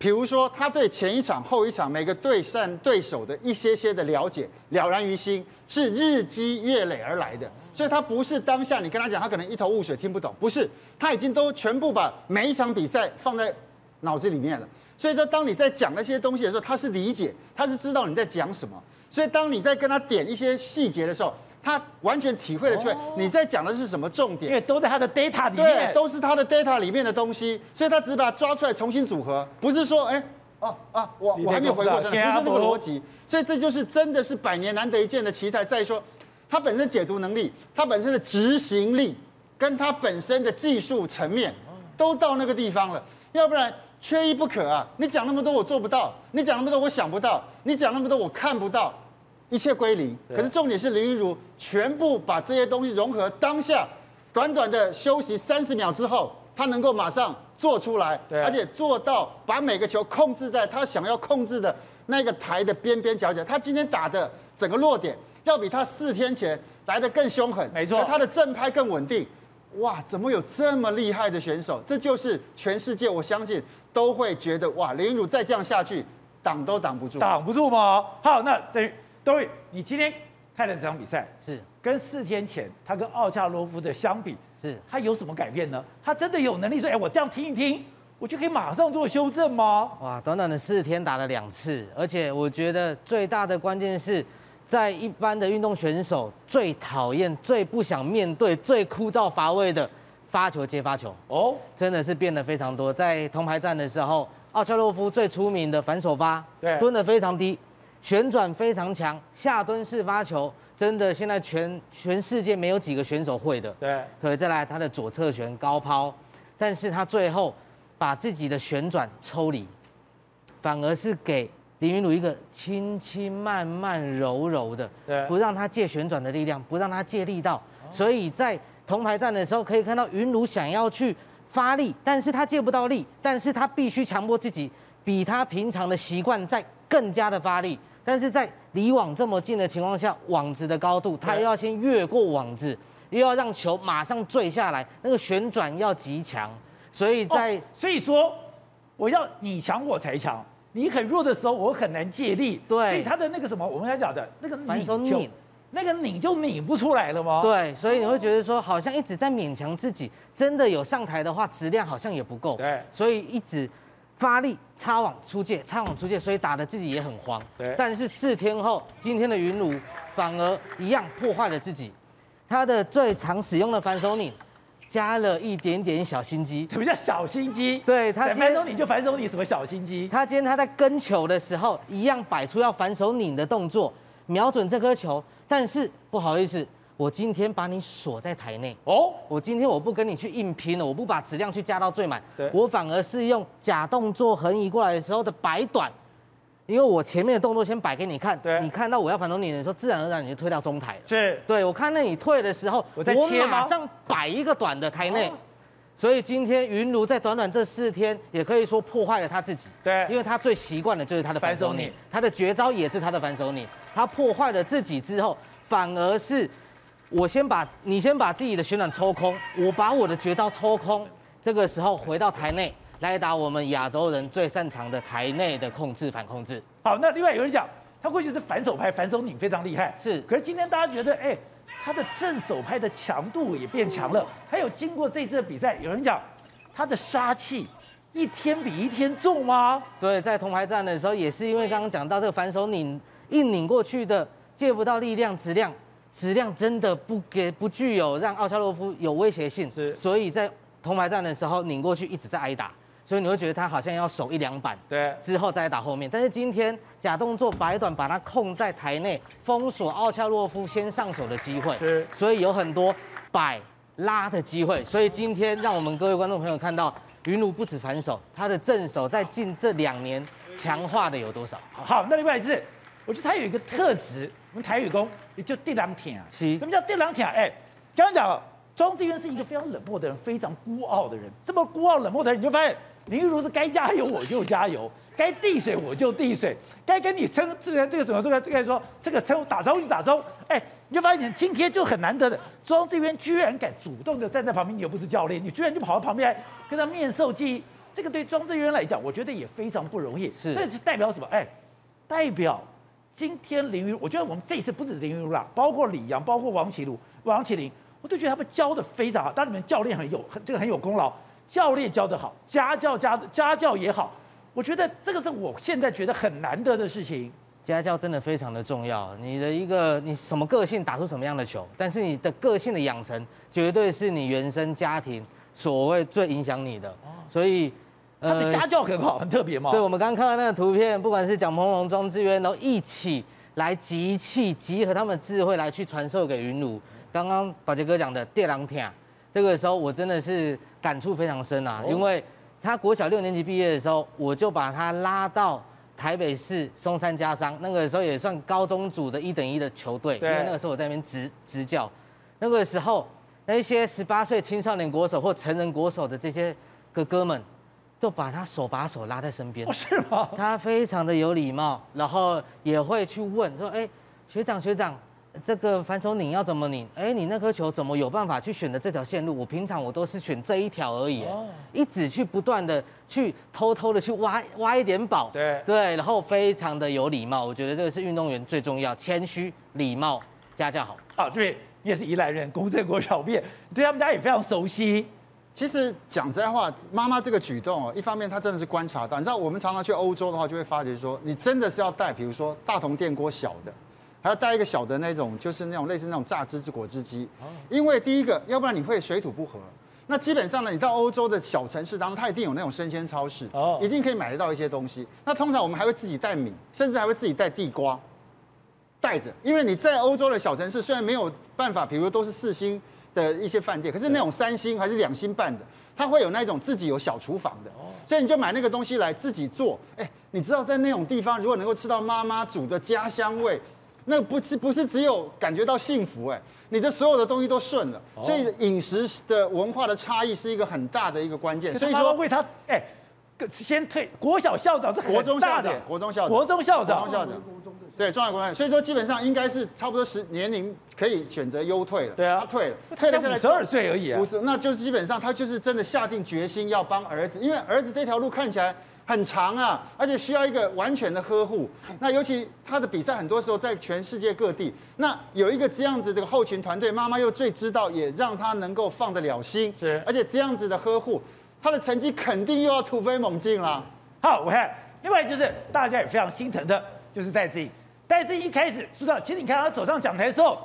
比如说，他对前一场、后一场每个对战对手的一些些的了解了然于心，是日积月累而来的。所以，他不是当下你跟他讲，他可能一头雾水听不懂。不是，他已经都全部把每一场比赛放在脑子里面了。所以说，当你在讲那些东西的时候，他是理解，他是知道你在讲什么。所以，当你在跟他点一些细节的时候，他完全体会得出来你在讲的是什么重点，因为都在他的 data 里面，对，都是他的 data 里面的东西，所以他只是把它抓出来重新组合，不是说，哎，哦啊，我我还没有回过神来，不是那个逻辑，所以这就是真的是百年难得一见的奇才，在于说他本身解读能力，他本身的执行力，跟他本身的技术层面都到那个地方了，要不然缺一不可啊！你讲那么多我做不到，你讲那么多我想不到，你讲那么多我看不到。一切归零，可是重点是林昀儒全部把这些东西融合，当下短短的休息三十秒之后，他能够马上做出来，而且做到把每个球控制在他想要控制的那个台的边边角角。他今天打的整个落点要比他四天前来的更凶狠，没错，他的正拍更稳定。哇，怎么有这么厉害的选手？这就是全世界，我相信都会觉得哇，林昀儒再这样下去，挡都挡不住，挡不住吗？好，那等于。各位，你今天看了这场比赛，是跟四天前他跟奥恰洛夫的相比，是他有什么改变呢？他真的有能力说，哎，我这样听一听，我就可以马上做修正吗？哇，短短的四天打了两次，而且我觉得最大的关键是在一般的运动选手最讨厌、最不想面对、最枯燥乏味的发球接发球哦，真的是变得非常多。在铜牌战的时候，奥恰洛夫最出名的反手发，对，蹲得非常低。旋转非常强，下蹲式发球真的现在全全世界没有几个选手会的。对，可以再来他的左侧旋高抛，但是他最后把自己的旋转抽离，反而是给林云儒一个轻轻慢慢柔柔的，对，不让他借旋转的力量，不让他借力道。所以在铜牌战的时候可以看到云儒想要去发力，但是他借不到力，但是他必须强迫自己比他平常的习惯再更加的发力。但是在离网这么近的情况下，网子的高度，他又要先越过网子，又要让球马上坠下来，那个旋转要极强，所以在、哦、所以说，我要你强我才强，你很弱的时候我很难借力，对，所以他的那个什么，我们刚才讲的那个反手拧，那个拧就拧不出来了吗？对，所以你会觉得说，好像一直在勉强自己，真的有上台的话，质量好像也不够，对，所以一直。发力擦网出界，擦网出界，所以打的自己也很慌。对，但是四天后，今天的昀儒反而一样破坏了自己。他的最常使用的反手拧，加了一点点小心机。什么叫小心机？对他反手拧就反手拧，什么小心机？他今天他在跟球的时候，一样摆出要反手拧的动作，瞄准这颗球，但是不好意思。我今天把你锁在台内哦，我今天我不跟你去硬拼了，我不把质量去加到最满，我反而是用假动作横移过来的时候的摆短，因为我前面的动作先摆给你看，你看到我要反手你的时候，自然而然你就退到中台了。是，对我看到你退的时候，我马上摆一个短的台内，所以今天昀儒在短短这四天，也可以说破坏了他自己。对，因为他最习惯的就是他的反手拧，他的绝招也是他的反手拧，他破坏了自己之后，反而是。我先把你先把自己的旋转抽空，我把我的绝招抽空，这个时候回到台内来打我们亚洲人最擅长的台内的控制反控制。好，那另外有人讲他过去是反手拍，反手拧非常厉害，是。可是今天大家觉得，哎，他的正手拍的强度也变强了。还有经过这次的比赛，有人讲他的杀气一天比一天重吗？对，在铜牌战的时候也是因为刚刚讲到这个反手拧一拧过去的借不到力量质量。质量真的不给不具有让奥恰洛夫有威胁性，是，所以在铜牌战的时候拧过去一直在挨打，所以你会觉得他好像要守一两板，对，之后再打后面。但是今天假动作摆短把他控在台内，封锁奥恰洛夫先上手的机会，是，所以有很多摆拉的机会。所以今天让我们各位观众朋友看到，云鲁不止反手，他的正手在近这两年强化的有多少？好，那另外一次，我觉得他有一个特质。我们台语讲，也就地狼挺啊。是。什么叫地狼挺？哎，刚刚讲庄志渊是一个非常冷漠的人，非常孤傲的人。这么孤傲冷漠的人，你就发现林玉如是该加油我就加油，该递水我就递水，该跟你称这个这个什么这个这个说这个称打招呼就打招呼。哎，你就发现今天就很难得的，庄志渊居然敢主动的站在旁边，你又不是教练，你居然就跑到旁边来跟他面授机。这个对庄志渊来讲，我觉得也非常不容易。是，这是代表什么？哎，代表今天林云，我觉得我们这一次不止林昀儒啦，包括李阳，包括王齐儒、王齐麟。我都觉得他们教的非常好，当然你们教练很有很这个很有功劳，教练教的好，家教家家教也好，我觉得这个是我现在觉得很难得的事情。家教真的非常的重要，你的一个你什么个性打出什么样的球，但是你的个性的养成绝对是你原生家庭所谓最影响你的，所以他的家教很好，很特别嘛。对，我们刚刚看到那个图片，不管是蒋鹏龙、庄志渊都一起来集气，集合他们的智慧来去传授给云儒。刚刚宝杰哥讲的电狼艇，这个时候我真的是感触非常深啊，因为他国小六年级毕业的时候，我就把他拉到台北市松山家商，那个时候也算高中组的一等一的球队，因为那个时候我在那边执执教，那个时候那些十八岁青少年国手或成人国手的这些哥哥们，都把他手把手拉在身边，是吗？他非常的有礼貌，然后也会去问说，哎，学长学长。这个反手拧要怎么拧？哎，你那颗球怎么有办法去选的这条线路？我平常我都是选这一条而已，一直去不断的去偷偷的去挖挖一点宝，对对，然后非常的有礼貌。我觉得这个是运动员最重要，谦虚、礼貌、家教好。好，这边你也是宜兰人，公正国小毕业，对他们家也非常熟悉。其实讲实在话，妈妈这个举动哦，一方面她真的是观察到，你知道我们常常去欧洲的话，就会发觉说，你真的是要带，比如说大铜电锅小的。还要带一个小的那种，就是那种类似那种榨汁之果汁机，因为第一个，要不然你会水土不合。那基本上呢，你到欧洲的小城市当中，它一定有那种生鲜超市，哦，一定可以买得到一些东西。那通常我们还会自己带米，甚至还会自己带地瓜，带着。因为你在欧洲的小城市，虽然没有办法，比如都是四星的一些饭店，可是那种三星还是两星半的，它会有那种自己有小厨房的，所以你就买那个东西来自己做。哎，你知道在那种地方，如果能够吃到妈妈煮的家乡味。那不是不是只有感觉到幸福哎，你的所有的东西都顺了，所以饮食的文化的差异是一个很大的一个关键。所以说为他哎，先退国小校长是国中校长，国中校长，国中校长，国中校长，对，中华国中。所以说基本上应该是差不多十年龄可以选择优退了。对啊，他退了，退了下来五十二岁而已啊。五十，那就基本上他就是真的下定决心要帮儿子，因为儿子这条路看起来。很长啊，而且需要一个完全的呵护。那尤其他的比赛很多时候在全世界各地，那有一个这样子的后勤团队，妈妈又最知道，也让他能够放得了心。是，而且这样子的呵护，他的成绩肯定又要突飞猛进了。好，我看另外就是大家也非常心疼的，就是戴资颖。戴资颖一开始知道，其实你看他走上讲台的时候，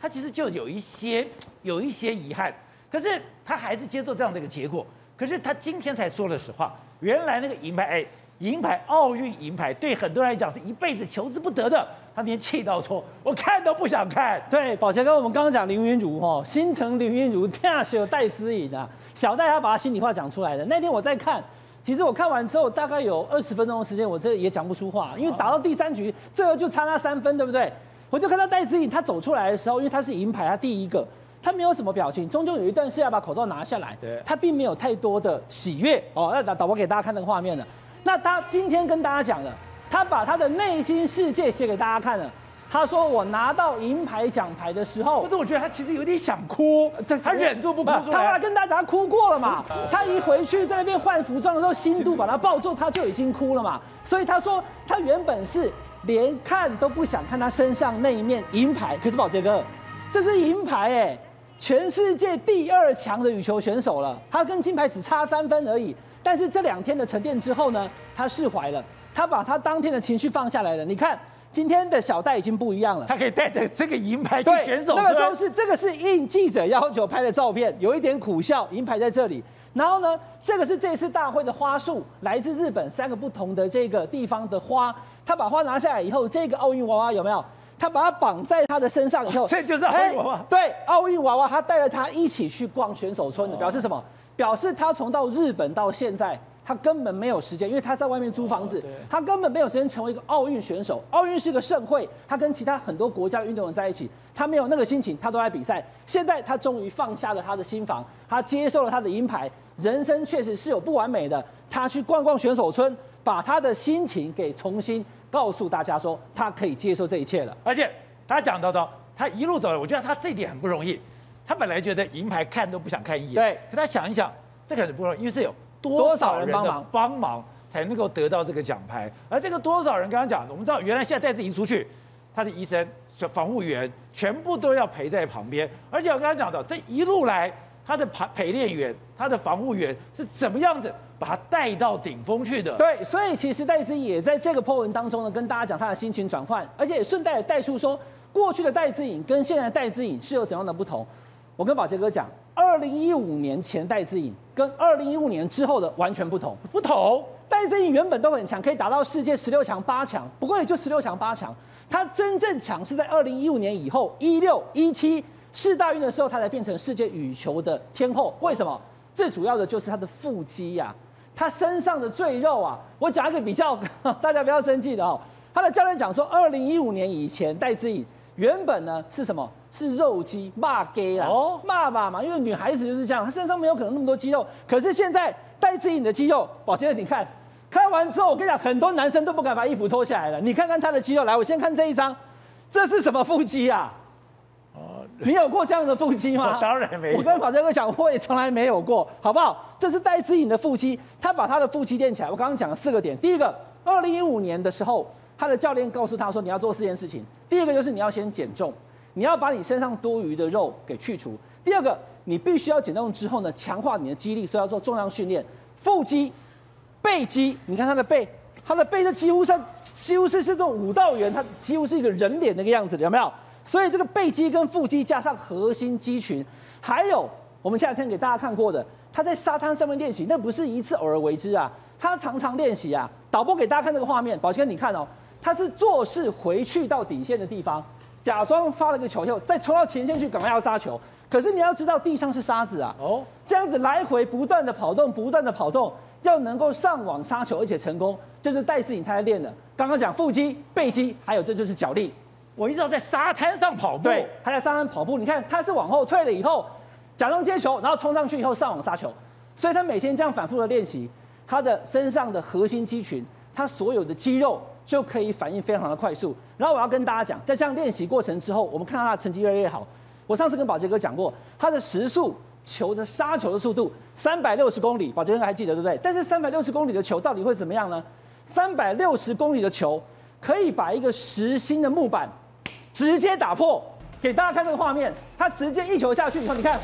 他其实就有一些有一些遗憾，可是他还是接受这样的一个结果。可是他今天才说了实话。原来那个银牌，哎，银牌，奥运银牌，对很多人来讲是一辈子求之不得的。他连气到说，我看都不想看。对，宝杰哥，我们刚刚讲林云如哈，心疼林昀儒，天啊，有戴资颖啊，小戴他把他心里话讲出来的。那天我在看，其实我看完之后，大概有二十分钟的时间，我这也讲不出话，因为打到第三局，最后就差那三分，对不对？我就看到戴资颖他走出来的时候，因为他是银牌，他第一个。他没有什么表情，终究有一段是要把口罩拿下来。对，他并没有太多的喜悦。哦，那导导播给大家看那个画面了。那他今天跟大家讲了，他把他的内心世界写给大家看了。他说：“我拿到银牌奖牌的时候，可是我觉得他其实有点想哭，他忍住不哭。他后来跟大家哭过了嘛。他一回去在那边换服装的时候，新度把他抱住，他就已经哭了嘛。所以他说，他原本是连看都不想看他身上那一面银牌。可是宝杰哥，这是银牌哎。”全世界第二强的羽球选手了，他跟金牌只差三分而已。但是这两天的沉淀之后呢，他释怀了，他把他当天的情绪放下来了。你看今天的小戴已经不一样了，他可以带着这个银牌去选手。那个时候是这个是应记者要求拍的照片，有一点苦笑，银牌在这里。然后呢，这个是这次大会的花束，来自日本三个不同的这个地方的花。他把花拿下来以后，这个奥运娃娃有没有？他把它绑在他的身上以后，这就是奥运娃娃。对，奥运娃娃，他带着他一起去逛选手村的，表示什么？表示他从到日本到现在，他根本没有时间，因为他在外面租房子，他根本没有时间成为一个奥运选手。奥运是一个盛会，他跟其他很多国家的运动员在一起，他没有那个心情，他都在比赛。现在他终于放下了他的心房，他接受了他的银牌。人生确实是有不完美的，他去逛逛选手村，把他的心情给重新告诉大家说，他可以接受这一切了。而且他讲到的，他一路走来，我觉得他这一点很不容易。他本来觉得银牌看都不想看一眼，对，可他想一想，这个很不容易，因为是有多少人帮忙帮忙才能够得到这个奖牌。而这个多少人，刚刚讲的，我们知道原来现在带自己出去，他的医生、防护员全部都要陪在旁边。而且我刚刚讲到，这一路来，他的陪陪练员、他的防护员是怎么样子把他带到顶峰去的？对，所以其实戴资颖也在这个 po 文当中呢，跟大家讲他的心情转换，而且也顺带带出说，过去的戴资颖跟现在的戴资颖是有怎样的不同。我跟宝杰哥讲，二零一五年前戴资颖跟二零一五年之后的完全不同。不同，戴资颖原本都很强，可以打到世界十六强、八强，不过也就十六强、八强。他真正强是在二零一五年以后，一六、一七世大运的时候，他才变成世界羽球的天后。为什么？最主要的就是他的腹肌呀、啊，他身上的赘肉啊。我讲一个比较，大家不要生气的哦。他的教练讲说，二零一五年以前，戴资颖原本呢是什么？是肉肌，骂 gay 啦，骂吧嘛，因为女孩子就是这样，她身上没有可能那么多肌肉。可是现在戴资颖的肌肉，宝先生，你看，开完之后，我跟你讲，很多男生都不敢把衣服脱下来了。你看看他的肌肉，来，我先看这一张，这是什么腹肌啊？哦，你有过这样的腹肌吗？当然没有。我跟宝杰哥讲，我也从来没有过，好不好？这是戴资颖的腹肌，他把他的腹肌练起来。我刚刚讲了四个点，第一个，二零一五年的时候，他的教练告诉他说，你要做四件事情，第一个就是你要先减重。你要把你身上多余的肉给去除。第二个，你必须要减重之后呢，强化你的肌力，所以要做重量训练。腹肌、背肌，你看他的背，他的背是几乎是几乎是是这种武道员，他几乎是一个人脸那个样子，有没有？所以这个背肌跟腹肌加上核心肌群，还有我们前两天给大家看过的，他在沙滩上面练习，那不是一次偶尔为之啊，他常常练习啊。导播给大家看这个画面，宝杰你看哦，他是做事回去到底线的地方。假装发了个球以后，再冲到前线去，赶快要杀球。可是你要知道，地上是沙子啊。哦，这样子来回不断的跑动，不断的跑动，要能够上网杀球，而且成功，这是戴斯颖他在练的。刚刚讲腹肌、背肌，还有这就是脚力。我一直要在沙滩上跑步，对，他在沙滩跑步。你看他是往后退了以后，假装接球，然后冲上去以后上网杀球。所以他每天这样反复的练习，他的身上的核心肌群，他所有的肌肉。就可以反应非常的快速。然后我要跟大家讲，在这样练习过程之后，我们看到他的成绩越来越好。我上次跟宝杰哥讲过，他的时速球的杀球的速度三百六十公里，宝杰哥还记得对不对？但是三百六十公里的球到底会怎么样呢？三百六十公里的球可以把一个实心的木板直接打破。给大家看这个画面，他直接一球下去以后，你看，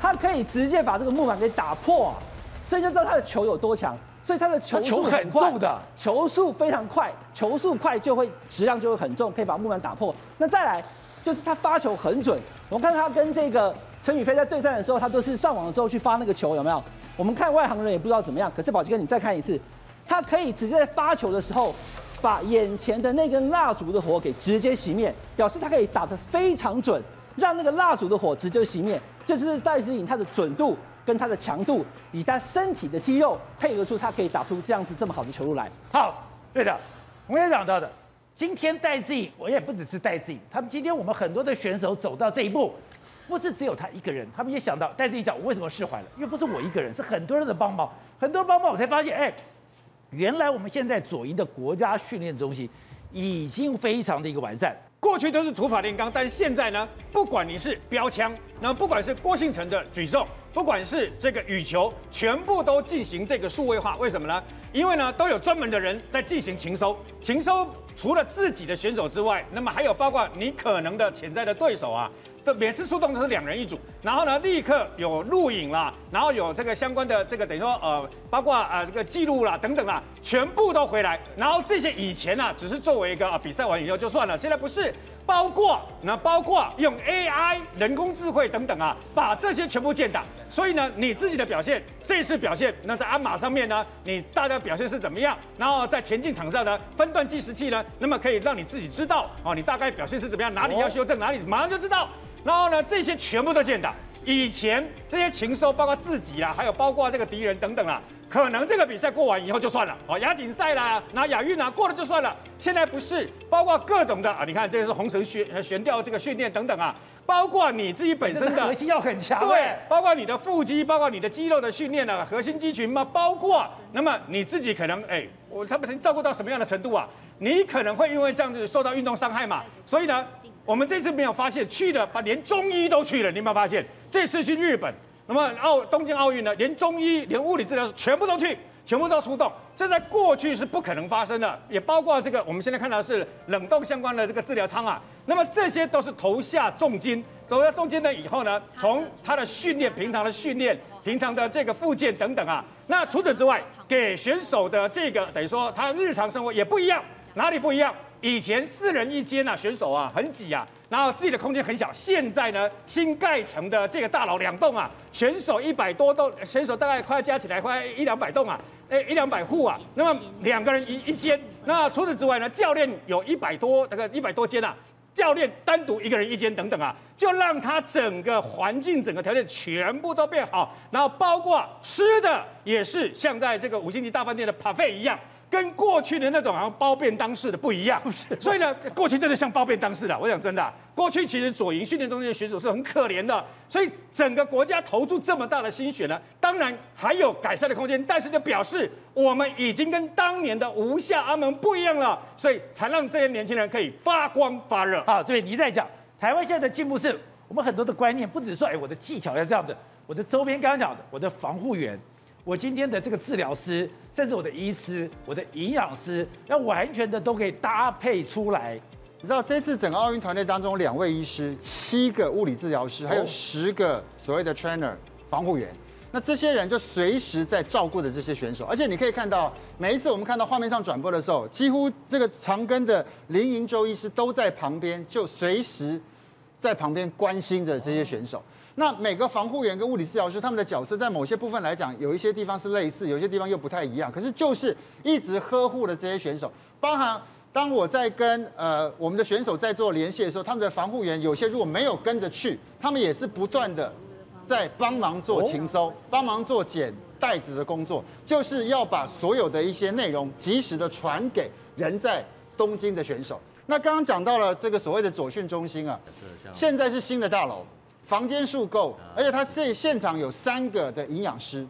他可以直接把这个木板给打破啊！所以就知道他的球有多强。所以他的球速很重的，球速非常快，球速快就会质量就会很重，可以把木板打破。那再来就是他发球很准，我们看他跟这个陈宇飞在对战的时候，他都是上网的时候去发那个球，有没有？我们看外行人也不知道怎么样，可是宝杰哥你再看一次，他可以直接在发球的时候把眼前的那根蜡烛的火给直接熄灭，表示他可以打得非常准，让那个蜡烛的火直接熄灭，这就是戴思颖他的准度。跟他的强度以他身体的肌肉配合出，他可以打出这样子这么好的球路来。好，对的，我也讲到的。今天戴志颖，我也不只是戴志颖，他们今天我们很多的选手走到这一步，不是只有他一个人，他们也想到戴志颖讲，我为什么释怀了？因为不是我一个人，是很多人的帮忙，很多人帮忙，我才发现，哎，原来我们现在左营的国家训练中心已经非常的一个完善。过去都是土法炼钢，但是现在呢，不管你是标枪，那不管是郭婞淳的举重，不管是这个羽球，全部都进行这个数位化。为什么呢？因为呢，都有专门的人在进行情搜。情搜除了自己的选手之外，那么还有包括你可能的潜在的对手啊。的每次出动都是两人一组，然后呢，立刻有录影啦，然后有这个相关的这个等于说呃，包括呃这个记录啦等等啦，全部都回来。然后这些以前呢、啊，只是作为一个啊比赛完以后就算了，现在不是，包括那包括用 AI 人工智慧等等啊，把这些全部建档。所以呢，你自己的表现，这次表现，那在鞍马上面呢，你大家表现是怎么样？然后在田径场上呢，分段计时器呢，那么可以让你自己知道哦，你大概表现是怎么样，哪里要修正，哪里马上就知道。然后呢，这些全部都建档。以前这些禽兽，包括自己啊，还有包括这个敌人等等啊，可能这个比赛过完以后就算了，哦，亚锦赛啦，拿亚运啊，过了就算了。现在不是，包括各种的啊，你看这个是红绳悬悬吊这个训练等等啊，包括你自己本身的核心要很强，对，包括你的腹肌，包括你的肌肉的训练啊，核心肌群嘛，包括那么你自己可能哎，我他们照顾到什么样的程度啊？你可能会因为这样子受到运动伤害嘛，所以呢，我们这次没有发现去的，把连中医都去了，你有没有发现？这次去日本。那么奥东京奥运呢，连中医、连物理治疗师全部都去，全部都出动，这在过去是不可能发生的，也包括这个我们现在看到的是冷冻相关的这个治疗舱啊。那么这些都是投下重金，投下重金呢以后呢，从他的训练、平常的训练、平常的这个附件等等啊，那除此之外，给选手的这个等于说他日常生活也不一样，哪里不一样？以前四人一间啊，选手啊很挤啊，然后自己的空间很小。现在呢，新盖成的这个大楼两栋啊，选手一百多栋，选手大概快加起来快一两百栋啊，哎一两百户啊。那么两个人一一间。那除此之外呢，教练有一百多那个一百多间啊，教练单独一个人一间等等啊，就让他整个环境、整个条件全部都变好。然后包括吃的也是像在这个五星级大饭店的 buffet 一样。跟过去的那种好像包便当式的不一样，所以呢，过去真的像包便当式的。我讲真的啊，过去其实左营训练中心的选手是很可怜的，所以整个国家投注这么大的心血呢，当然还有改善的空间，但是就表示我们已经跟当年的吴下阿门不一样了，所以才让这些年轻人可以发光发热。好，所以你在讲台湾现在的进步是我们很多的观念，不只是说哎我的技巧要这样子，我的周边刚刚讲的我的防护员。我今天的这个治疗师，甚至我的医师、我的营养师，要完全的都可以搭配出来。你知道这次整个奥运团队当中，两位医师、七个物理治疗师，还有十个所谓的 trainer 防护员，那这些人就随时在照顾着这些选手。而且你可以看到，每一次我们看到画面上转播的时候，几乎这个长庚的林银洲医师都在旁边，就随时在旁边关心着这些选手。那每个防护员跟物理治疗师他们的角色，在某些部分来讲，有一些地方是类似，有些地方又不太一样。可是就是一直呵护的这些选手，包含当我在跟呃我们的选手在做联系的时候，他们的防护员有些如果没有跟着去，他们也是不断的在帮忙做勤收，帮忙做捡袋子的工作，就是要把所有的一些内容及时的传给人在东京的选手。那刚刚讲到了这个所谓的左训中心啊，现在是新的大楼。房间数够，而且他这现场有三个的营养师，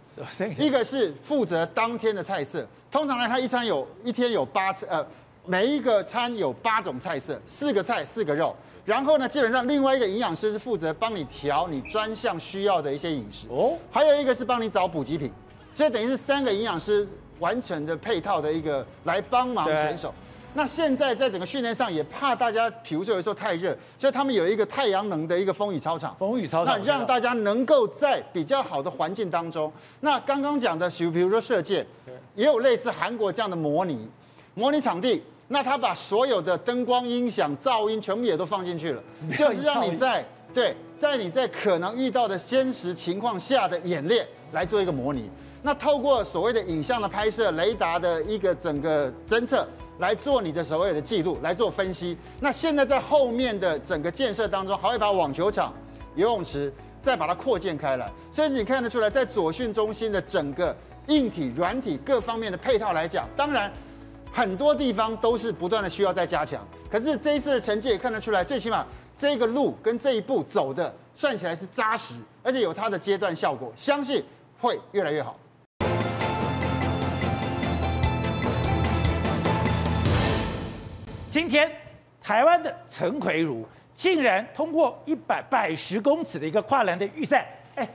一个是负责当天的菜色。通常呢，他一餐有一天有八次，呃，每一个餐有八种菜色，四个菜四个肉。然后呢，基本上另外一个营养师是负责帮你调你专项需要的一些饮食。哦，还有一个是帮你找补给品，所以等于是三个营养师完成的配套的一个来帮忙选手。那现在在整个训练上也怕大家，比如说有时候太热，所以他们有一个太阳能的一个风雨操场。风雨操场，那让大家能够在比较好的环境当中。那刚刚讲的，比如比如说射箭，也有类似韩国这样的模拟模拟场地。那他把所有的灯光、音响、噪音全部也都放进去了，就是让你在对在你在可能遇到的真实情况下的演练来做一个模拟。那透过所谓的影像的拍摄、雷达的一个整个侦测。来做你的所谓的记录，来做分析。那现在在后面的整个建设当中，还会把网球场、游泳池再把它扩建开来。所以你看得出来，在左训中心的整个硬体、软体各方面的配套来讲，当然很多地方都是不断的需要再加强。可是这一次的成绩也看得出来，最起码这个路跟这一步走的算起来是扎实，而且有它的阶段效果，相信会越来越好。今天，台湾的陈奎儒竟然通过一百百十公尺的一个跨栏的预赛，哎，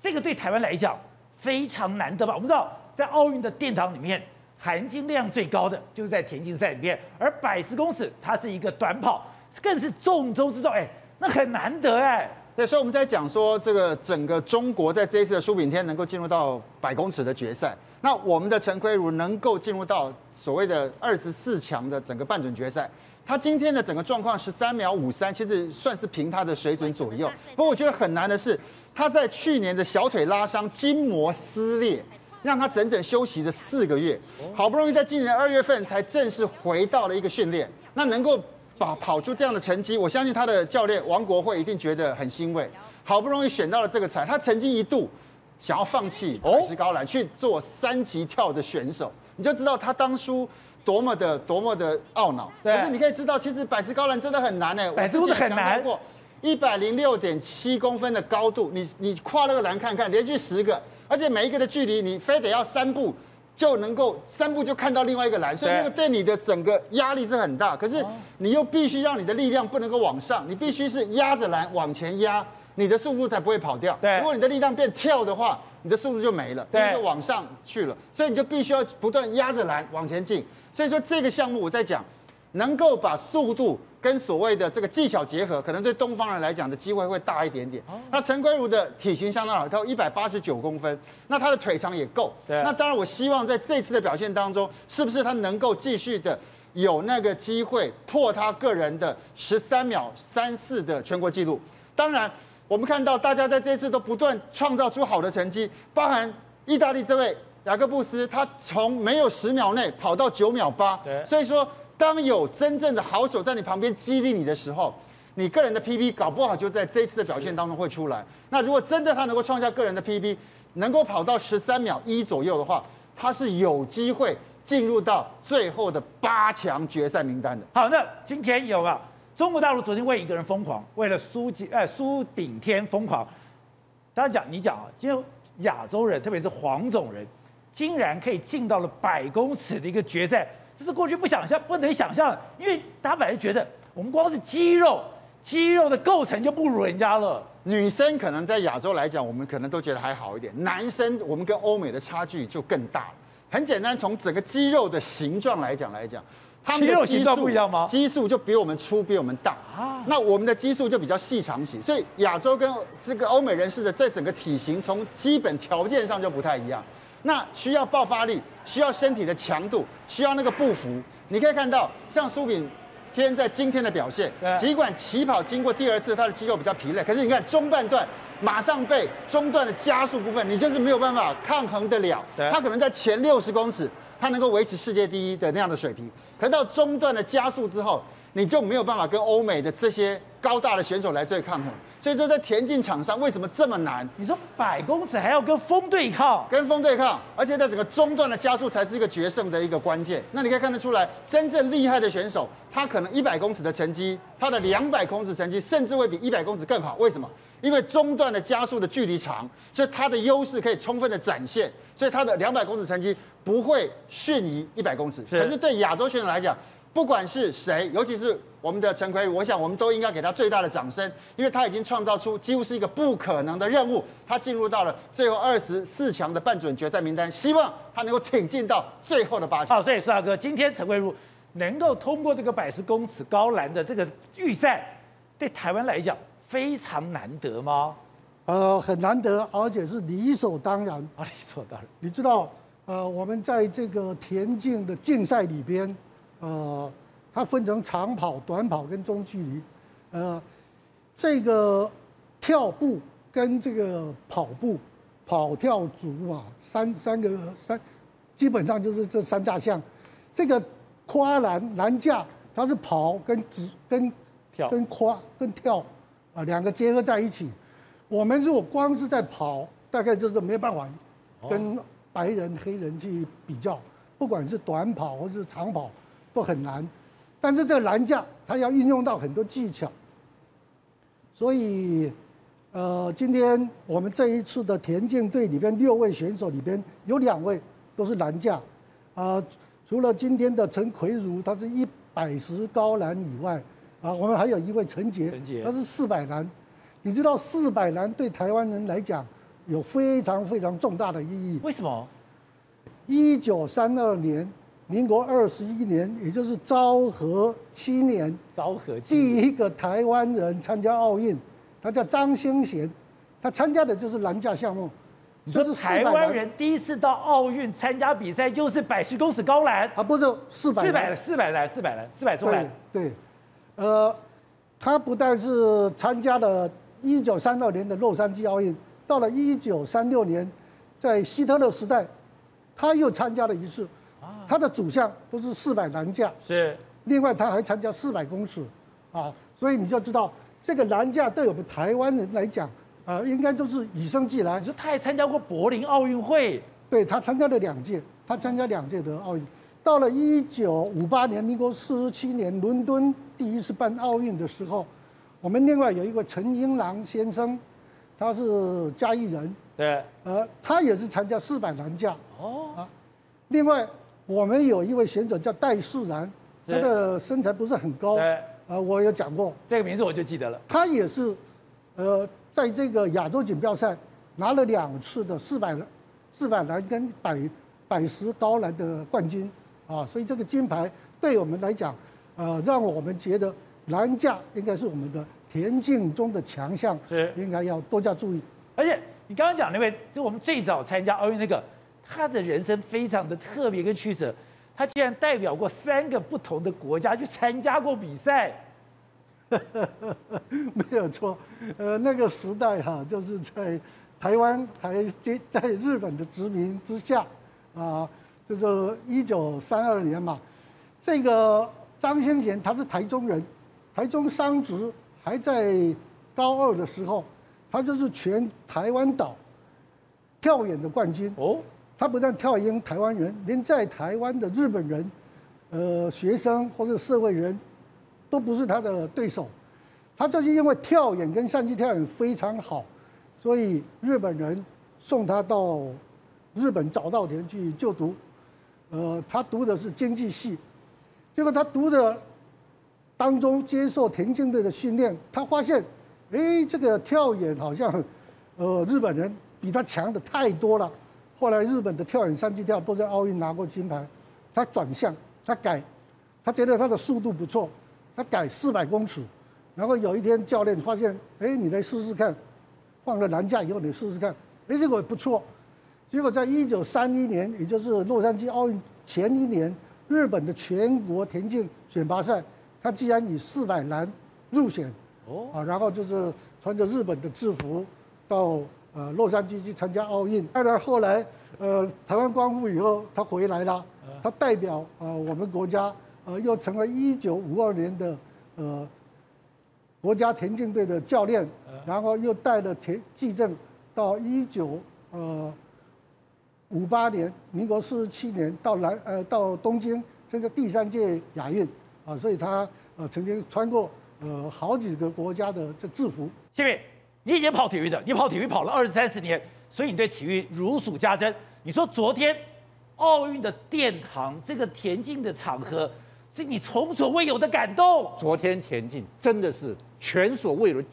这个对台湾来讲非常难得吧？我们知道，在奥运的殿堂里面，含金量最高的就是在田径赛里面，而百十公尺它是一个短跑，更是重中之重，哎，那很难得哎。对，所以我们在讲说，这个整个中国在这一次的苏炳添能够进入到百公尺的决赛，那我们的陈奎如能够进入到所谓的二十四强的整个半准决赛，他今天的整个状况十三秒五三，其实算是凭他的水准左右。不过我觉得很难的是，他在去年的小腿拉伤、筋膜撕裂，让他整整休息了四个月，好不容易在今年二月份才正式回到了一个训练，那能够。跑跑出这样的成绩，我相信他的教练王国会一定觉得很欣慰。好不容易选到了这个彩，他曾经一度想要放弃百石高栏去做三级跳的选手，你就知道他当初多么的多么的懊恼。可是你可以知道，其实百石高栏真的很难呢。百石高栏很难过。一百零六点七公分的高度，你你跨那个栏看看，连续十个，而且每一个的距离，你非得要三步就能够三步就看到另外一个蓝，所以那个对你的整个压力是很大。可是你又必须让你的力量不能够往上，你必须是压着蓝往前压，你的速度才不会跑掉。如果你的力量变跳的话，你的速度就没了，对，就往上去了。所以你就必须要不断压着蓝往前进。所以说这个项目我在讲，能够把速度。跟所谓的这个技巧结合，可能对东方人来讲的机会会大一点点。那陈圭如的体型相当好，他有一百八十九公分，那他的腿长也够。对。那当然，我希望在这次的表现当中，是不是他能够。继续的有那个机会破他个人的十三秒三四的全国纪录？当然，我们看到大家在这次都不断创造出好的成绩，包含意大利这位雅各布斯，他从没有十秒内跑到九秒八。对。所以说。当有真正的好手在你旁边激励你的时候，你个人的 PB 搞不好就在这一次的表现当中会出来。那如果真的他能够创下个人的 PB，能够跑到十三秒一左右的话，他是有机会进入到最后的八强决赛名单的。好，那今天有啊，中国大陆昨天为一个人疯狂，为了苏吉哎苏炳添疯狂。大家讲你讲啊，今天亚洲人，特别是黄种人，竟然可以进到了百公尺的一个决赛。这是过去不想象、不能想象，因为大家本来觉得我们光是肌肉、肌肉的构成就不如人家了。女生可能在亚洲来讲，我们可能都觉得还好一点；男生，我们跟欧美的差距就更大了。很简单，从整个肌肉的形状来讲来讲，他们的肌肉不一样吗？肌数就比我们粗，比我们大啊。那我们的肌数就比较细长型，所以亚洲跟这个欧美人士的在整个体型，从基本条件上就不太一样。那需要爆发力，需要身体的强度，需要那个步幅。你可以看到，像苏炳添在今天的表现，尽管起跑经过第二次，他的肌肉比较疲累，可是你看中半段马上被中段的加速部分，你就是没有办法抗衡得了。他可能在前六十公尺，他能够维持世界第一的那样的水平，可是到中段的加速之后，你就没有办法跟欧美的这些高大的选手来对抗衡，所以说在田径场上为什么这么难？你说百公尺还要跟风对抗，跟风对抗，而且在整个中段的加速才是一个决胜的一个关键。那你可以看得出来，真正厉害的选手，他可能一百公尺的成绩，他的两百公尺成绩甚至会比一百公尺更好。为什么？因为中段的加速的距离长，所以他的优势可以充分的展现，所以他的两百公尺成绩不会逊于一百公尺。可是对亚洲选手来讲，不管是谁，尤其是我们的陈奎儒，我想我们都应该给他最大的掌声，因为他已经创造出几乎是一个不可能的任务，他进入到了最后二十四强的半准决赛名单，希望他能够挺进到最后的八强。好，所以苏大哥，今天陈奎如能够通过这个百十公尺高栏的这个预赛，对台湾来讲非常难得吗？呃，很难得，而且是理所当然。啊，理所当然。你知道，呃，我们在这个田径的竞赛里边。呃，它分成长跑、短跑跟中距离，呃，这个跳步跟这个跑步、跑跳足啊，三三个三，基本上就是这三大项。这个跨栏栏架，它是跑跟直跟跳跟跨跟跳啊两个结合在一起。我们如果光是在跑，大概就是没办法跟白人、黑人去比较，不管是短跑或者是长跑。都很难，但是这个栏架它要运用到很多技巧，所以，呃，今天我们这一次的田径队里边六位选手里边有两位都是栏架，啊、呃，除了今天的陈奎如他是一百十高栏以外，啊，我们还有一位陈杰，他是四百栏，你知道四百栏对台湾人来讲有非常非常重大的意义，为什么？一九三二年。民国二十一年，也就是昭和七年，昭和第一个台湾人参加奥运，他叫张兴贤，他参加的就是栏架项目。你说是台湾人第一次到奥运参加比赛，就是百十公尺高栏，啊，不是四百，四百，四百栏，四百栏，四百中栏。对，呃，他不但是参加了一九三二年的洛杉矶奥运，到了一九三六年，在希特勒时代，他又参加了一次。他的主项都是四百栏架，是。另外他还参加四百公尺，啊，所以你就知道这个栏架对我们台湾人来讲，啊、呃，应该都是与生俱来。你说他还参加过柏林奥运会，对，他参加了两届，他参加两届的奥运。到了一九五八年，民国四十七年，伦敦第一次办奥运的时候，我们另外有一个陈英郎先生，他是嘉义人，对，呃，他也是参加四百栏架。哦啊，另外我们有一位选手叫戴世然，他的身材不是很高，对，呃，我有讲过这个名字我就记得了。他也是，呃，在这个亚洲锦标赛拿了两次的四百四百栏跟百百十高栏的冠军。啊，所以这个金牌对我们来讲，呃，让我们觉得栏架应该是我们的田径中的强项，是应该要多加注意。而且你刚刚讲那位，就我们最早参加奥运那个，他的人生非常的特别跟曲折，他竟然代表过三个不同的国家去参加过比赛。没有错，呃，那个时代哈、啊，就是在台湾还接在日本的殖民之下啊。就是一九三二年嘛，这个张先贤他是台中人，台中商职还在高二的时候，他就是全台湾岛跳远的冠军哦。他不但跳赢台湾人，连在台湾的日本人、呃学生或者社会人都不是他的对手。他就是因为跳远跟山鸡跳远非常好，所以日本人送他到日本早稻田去就读。呃，他读的是经济系，结果他读的当中接受田径队的训练，他发现，哎，这个跳远好像，呃，日本人比他强的太多了。后来日本的跳远、三级跳都在奥运拿过金牌，他转向，他改，他觉得他的速度不错，他改四百公尺。然后有一天教练发现，哎，你来试试看，放了栏架以后你试试看，哎，结果不错。结果在一九三一年，也就是洛杉矶奥运前一年，日本的全国田径选拔赛，他竟然以四百栏入选，哦，啊，然后就是穿着日本的制服到呃洛杉矶去参加奥运。当然后来呃台湾光复以后，他回来了，他代表呃我们国家呃又成为一九五二年的呃国家田径队的教练，然后又带了田纪政到一九呃。五八年，民国四十七年到南呃到东京参加第三届亚运啊，所以他呃曾经穿过呃好几个国家的这制服。谢谢，你以前跑体育的，你跑体育跑了二十三十年，所以你对体育如数家珍。你说昨天奥运的殿堂这个田径的场合，是你从所未有的感动。昨天田径真的是前所未有的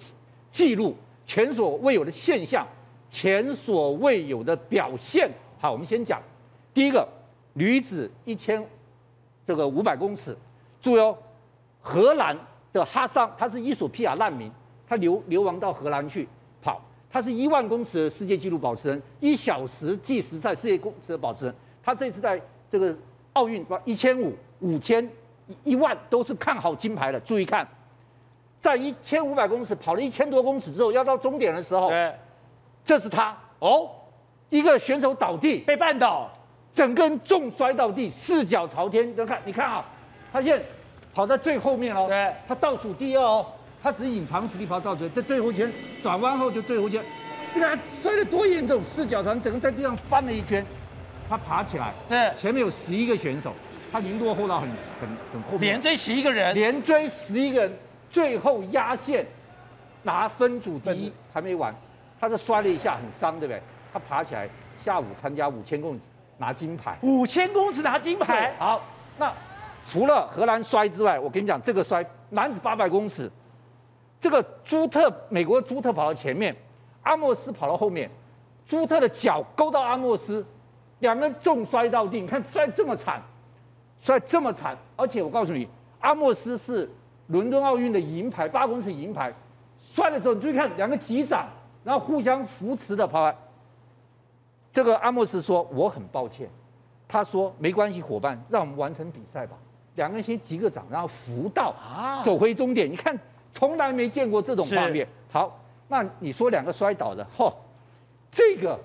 记录，前所未有的现象，前所未有的表现。好，我们先讲第一个女子一千这个五百公尺，注意哦，荷兰的哈桑，他是伊索比亚难民，他流流亡到荷兰去跑，他是一万公尺的世界纪录保持人，一小时计时赛世界公尺的保持人，他这次在这个奥运一千五、五千、一万都是看好金牌的。注意看，在一千五百公尺跑了一千多公尺之后，要到终点的时候，对，这是他哦。一个选手倒地被绊倒，整个人重摔到地，四脚朝天。你看，你看啊，他现在跑在最后面哦，对，他倒数第二哦，他只是隐藏实力跑到最，在最后圈转弯后就最后圈，你看摔得多严重，四脚朝天，整个在地上翻了一圈，他爬起来，是前面有十一个选手，他已经落后到很很很后面，连追十一个人，连追十一个人，最后压线拿分组第一还没完，他是摔了一下很伤，对不对？他爬起来，下午参加五千公里拿金牌。五千公尺拿金牌。好，那除了荷兰摔之外，我跟你讲，这个摔男子八百公尺，这个朱特美国朱特跑到前面，阿莫斯跑到后面，朱特的脚勾到阿莫斯，两个人重摔到地。你看摔这么惨，摔这么惨，而且我告诉你，阿莫斯是伦敦奥运的银牌，八公尺银牌，摔了之后你注意看，两个击掌，然后互相扶持的跑来。这个阿莫斯说：“我很抱歉。”他说：“没关系，伙伴，让我们完成比赛吧。”两个人先击个掌，然后扶到啊，走回终点。你看，从来没见过这种画面。好，那你说两个摔倒的，嚯，这个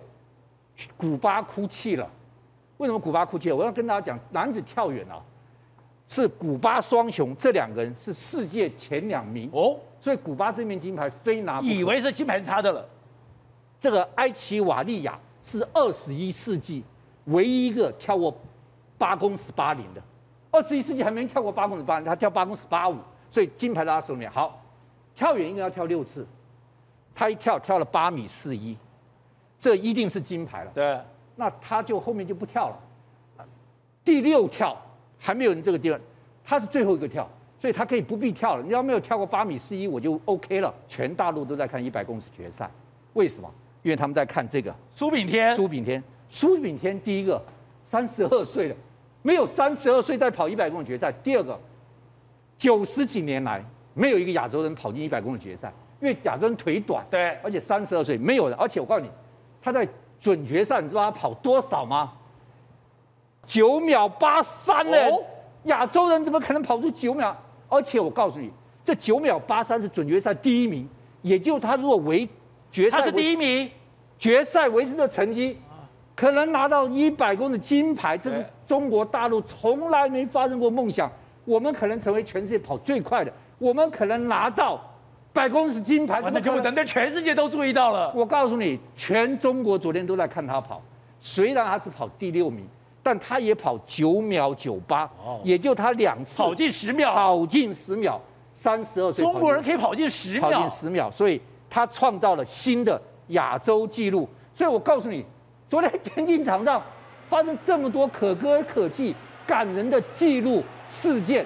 古巴哭泣了。为什么古巴哭泣了？我要跟大家讲，男子跳远啊，是古巴双雄，这两个人是世界前两名哦，所以古巴这面金牌非拿不可。以为是金牌是他的了。这个埃奇瓦利亚是二十一世纪唯一一个跳过八公尺八零的，二十一世纪还没跳过八公尺八零，他跳八公尺八五，所以金牌在他手里面。好，跳远应该要跳六次，他一跳跳了八米四一，这一定是金牌了。对，那他就后面就不跳了。第六跳还没有人这个地方，他是最后一个跳，所以他可以不必跳了。你要没有跳过八米四一，我就 OK 了。全大陆都在看一百公尺决赛，为什么？因为他们在看这个苏炳添。苏炳添，苏炳添第一个三十二岁了，没有三十二岁在跑一百公尺决赛。第二个，九十几年来没有一个亚洲人跑进一百公里决赛，因为亚洲人腿短，对，而且三十二岁没有的。而且我告诉你，他在准决赛，你知道他跑多少吗？九秒八三呢？亚洲人怎么可能跑出九秒？而且我告诉你，这九秒八三是准决赛第一名，也就他如果维决赛他是第一名，决赛维持的成绩，可能拿到一百公里金牌，这是中国大陆从来没发生过梦想。我们可能成为全世界跑最快的，我们可能拿到百公尺金牌，那就等等，全世界都注意到了。我告诉你，全中国昨天都在看他跑，虽然他只跑第六名。但他也跑九秒九八，也就他两次跑进十秒，跑进十秒，三十二岁中国人可以跑进十秒，跑进十秒，所以他创造了新的亚洲纪录。所以我告诉你，昨天田径场上发生这么多可歌可泣、感人的记录事件，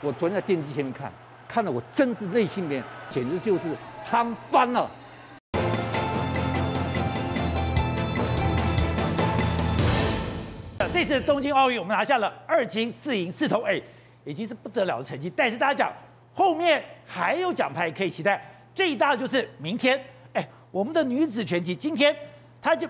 我昨天在电视机前面看，看了我真是内心里面简直就是夯翻了。这次东京奥运，我们拿下了二金四银四铜，哎，已经是不得了的成绩。但是大家讲，后面还有奖牌可以期待。最大的就是明天，哎，我们的女子拳击今天，她就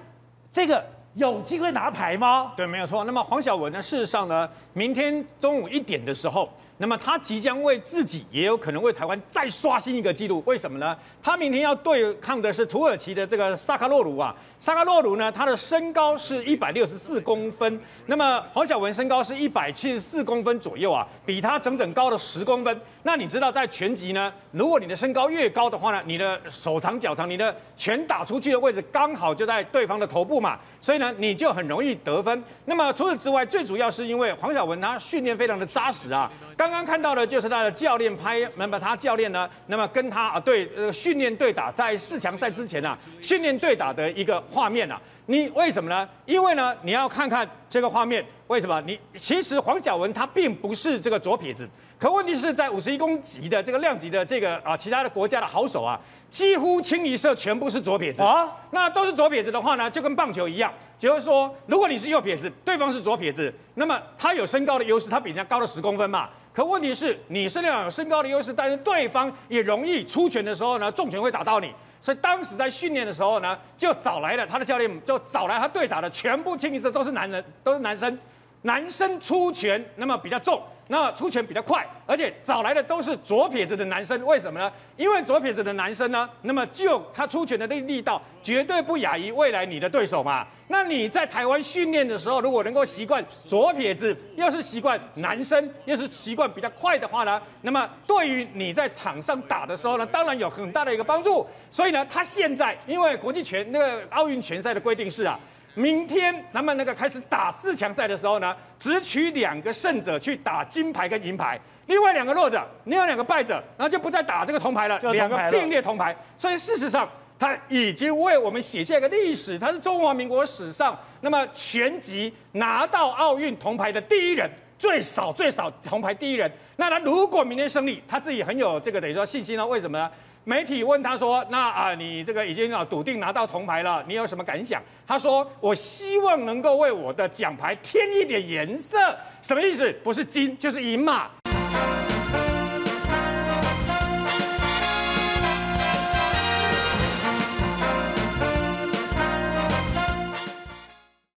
这个有机会拿牌吗？对，没有错。那么黄晓文呢？事实上呢，明天中午一点的时候。那么他即将为自己，也有可能为台湾再刷新一个纪录。为什么呢？他明天要对抗的是土耳其的这个萨卡洛鲁啊。萨卡洛鲁呢，他的身高是一百六十四公分，那么黄晓文身高是一百七十四公分左右啊，比他整整高了十公分。那你知道在拳击呢，如果你的身高越高的话呢，你的手长脚长，你的拳打出去的位置刚好就在对方的头部嘛，所以呢，你就很容易得分。那么除此之外，最主要是因为黄晓文他训练非常的扎实啊。刚刚看到的就是他的教练拍，那么他教练呢，那么跟他啊对呃训练对打，在四强赛之前啊训练对打的一个画面啊，你为什么呢？因为呢你要看看这个画面，为什么？你其实黄晓雯她并不是这个左撇子，可问题是在五十一公级的这个量级的这个啊其他的国家的好手啊，几乎清一色全部是左撇子啊，那都是左撇子的话呢，就跟棒球一样，就是说如果你是右撇子，对方是左撇子，那么他有身高的优势，他比人家高了十公分嘛。可问题是，你身量有身高的优势，但是对方也容易出拳的时候呢，重拳会打到你。所以当时在训练的时候呢，就找来了他的教练，就找来他对打的全部清一色都是男人，都是男生。男生出拳那么比较重，那出拳比较快，而且找来的都是左撇子的男生。为什么呢？因为左撇子的男生呢，那么就他出拳的力力道绝对不亚于未来你的对手嘛。那你在台湾训练的时候，如果能够习惯左撇子，又是习惯男生，又是习惯比较快的话呢，那么对于你在场上打的时候呢，当然有很大的一个帮助。所以呢，他现在因为国际拳那个奥运拳赛的规定是啊。明天他们那个开始打四强赛的时候呢，只取两个胜者去打金牌跟银牌，另外两个弱者，另外两个败者，然后就不再打这个铜牌了，两个并列铜牌。所以事实上，他已经为我们写下一个历史，他是中华民国史上那么全集拿到奥运铜牌的第一人，最少最少铜牌第一人。那他如果明天胜利，他自己很有这个等于说信心呢？为什么呢？媒体问他说：“那啊，你这个已经啊笃定拿到铜牌了，你有什么感想？”他说：“我希望能够为我的奖牌添一点颜色，什么意思？不是金就是银嘛。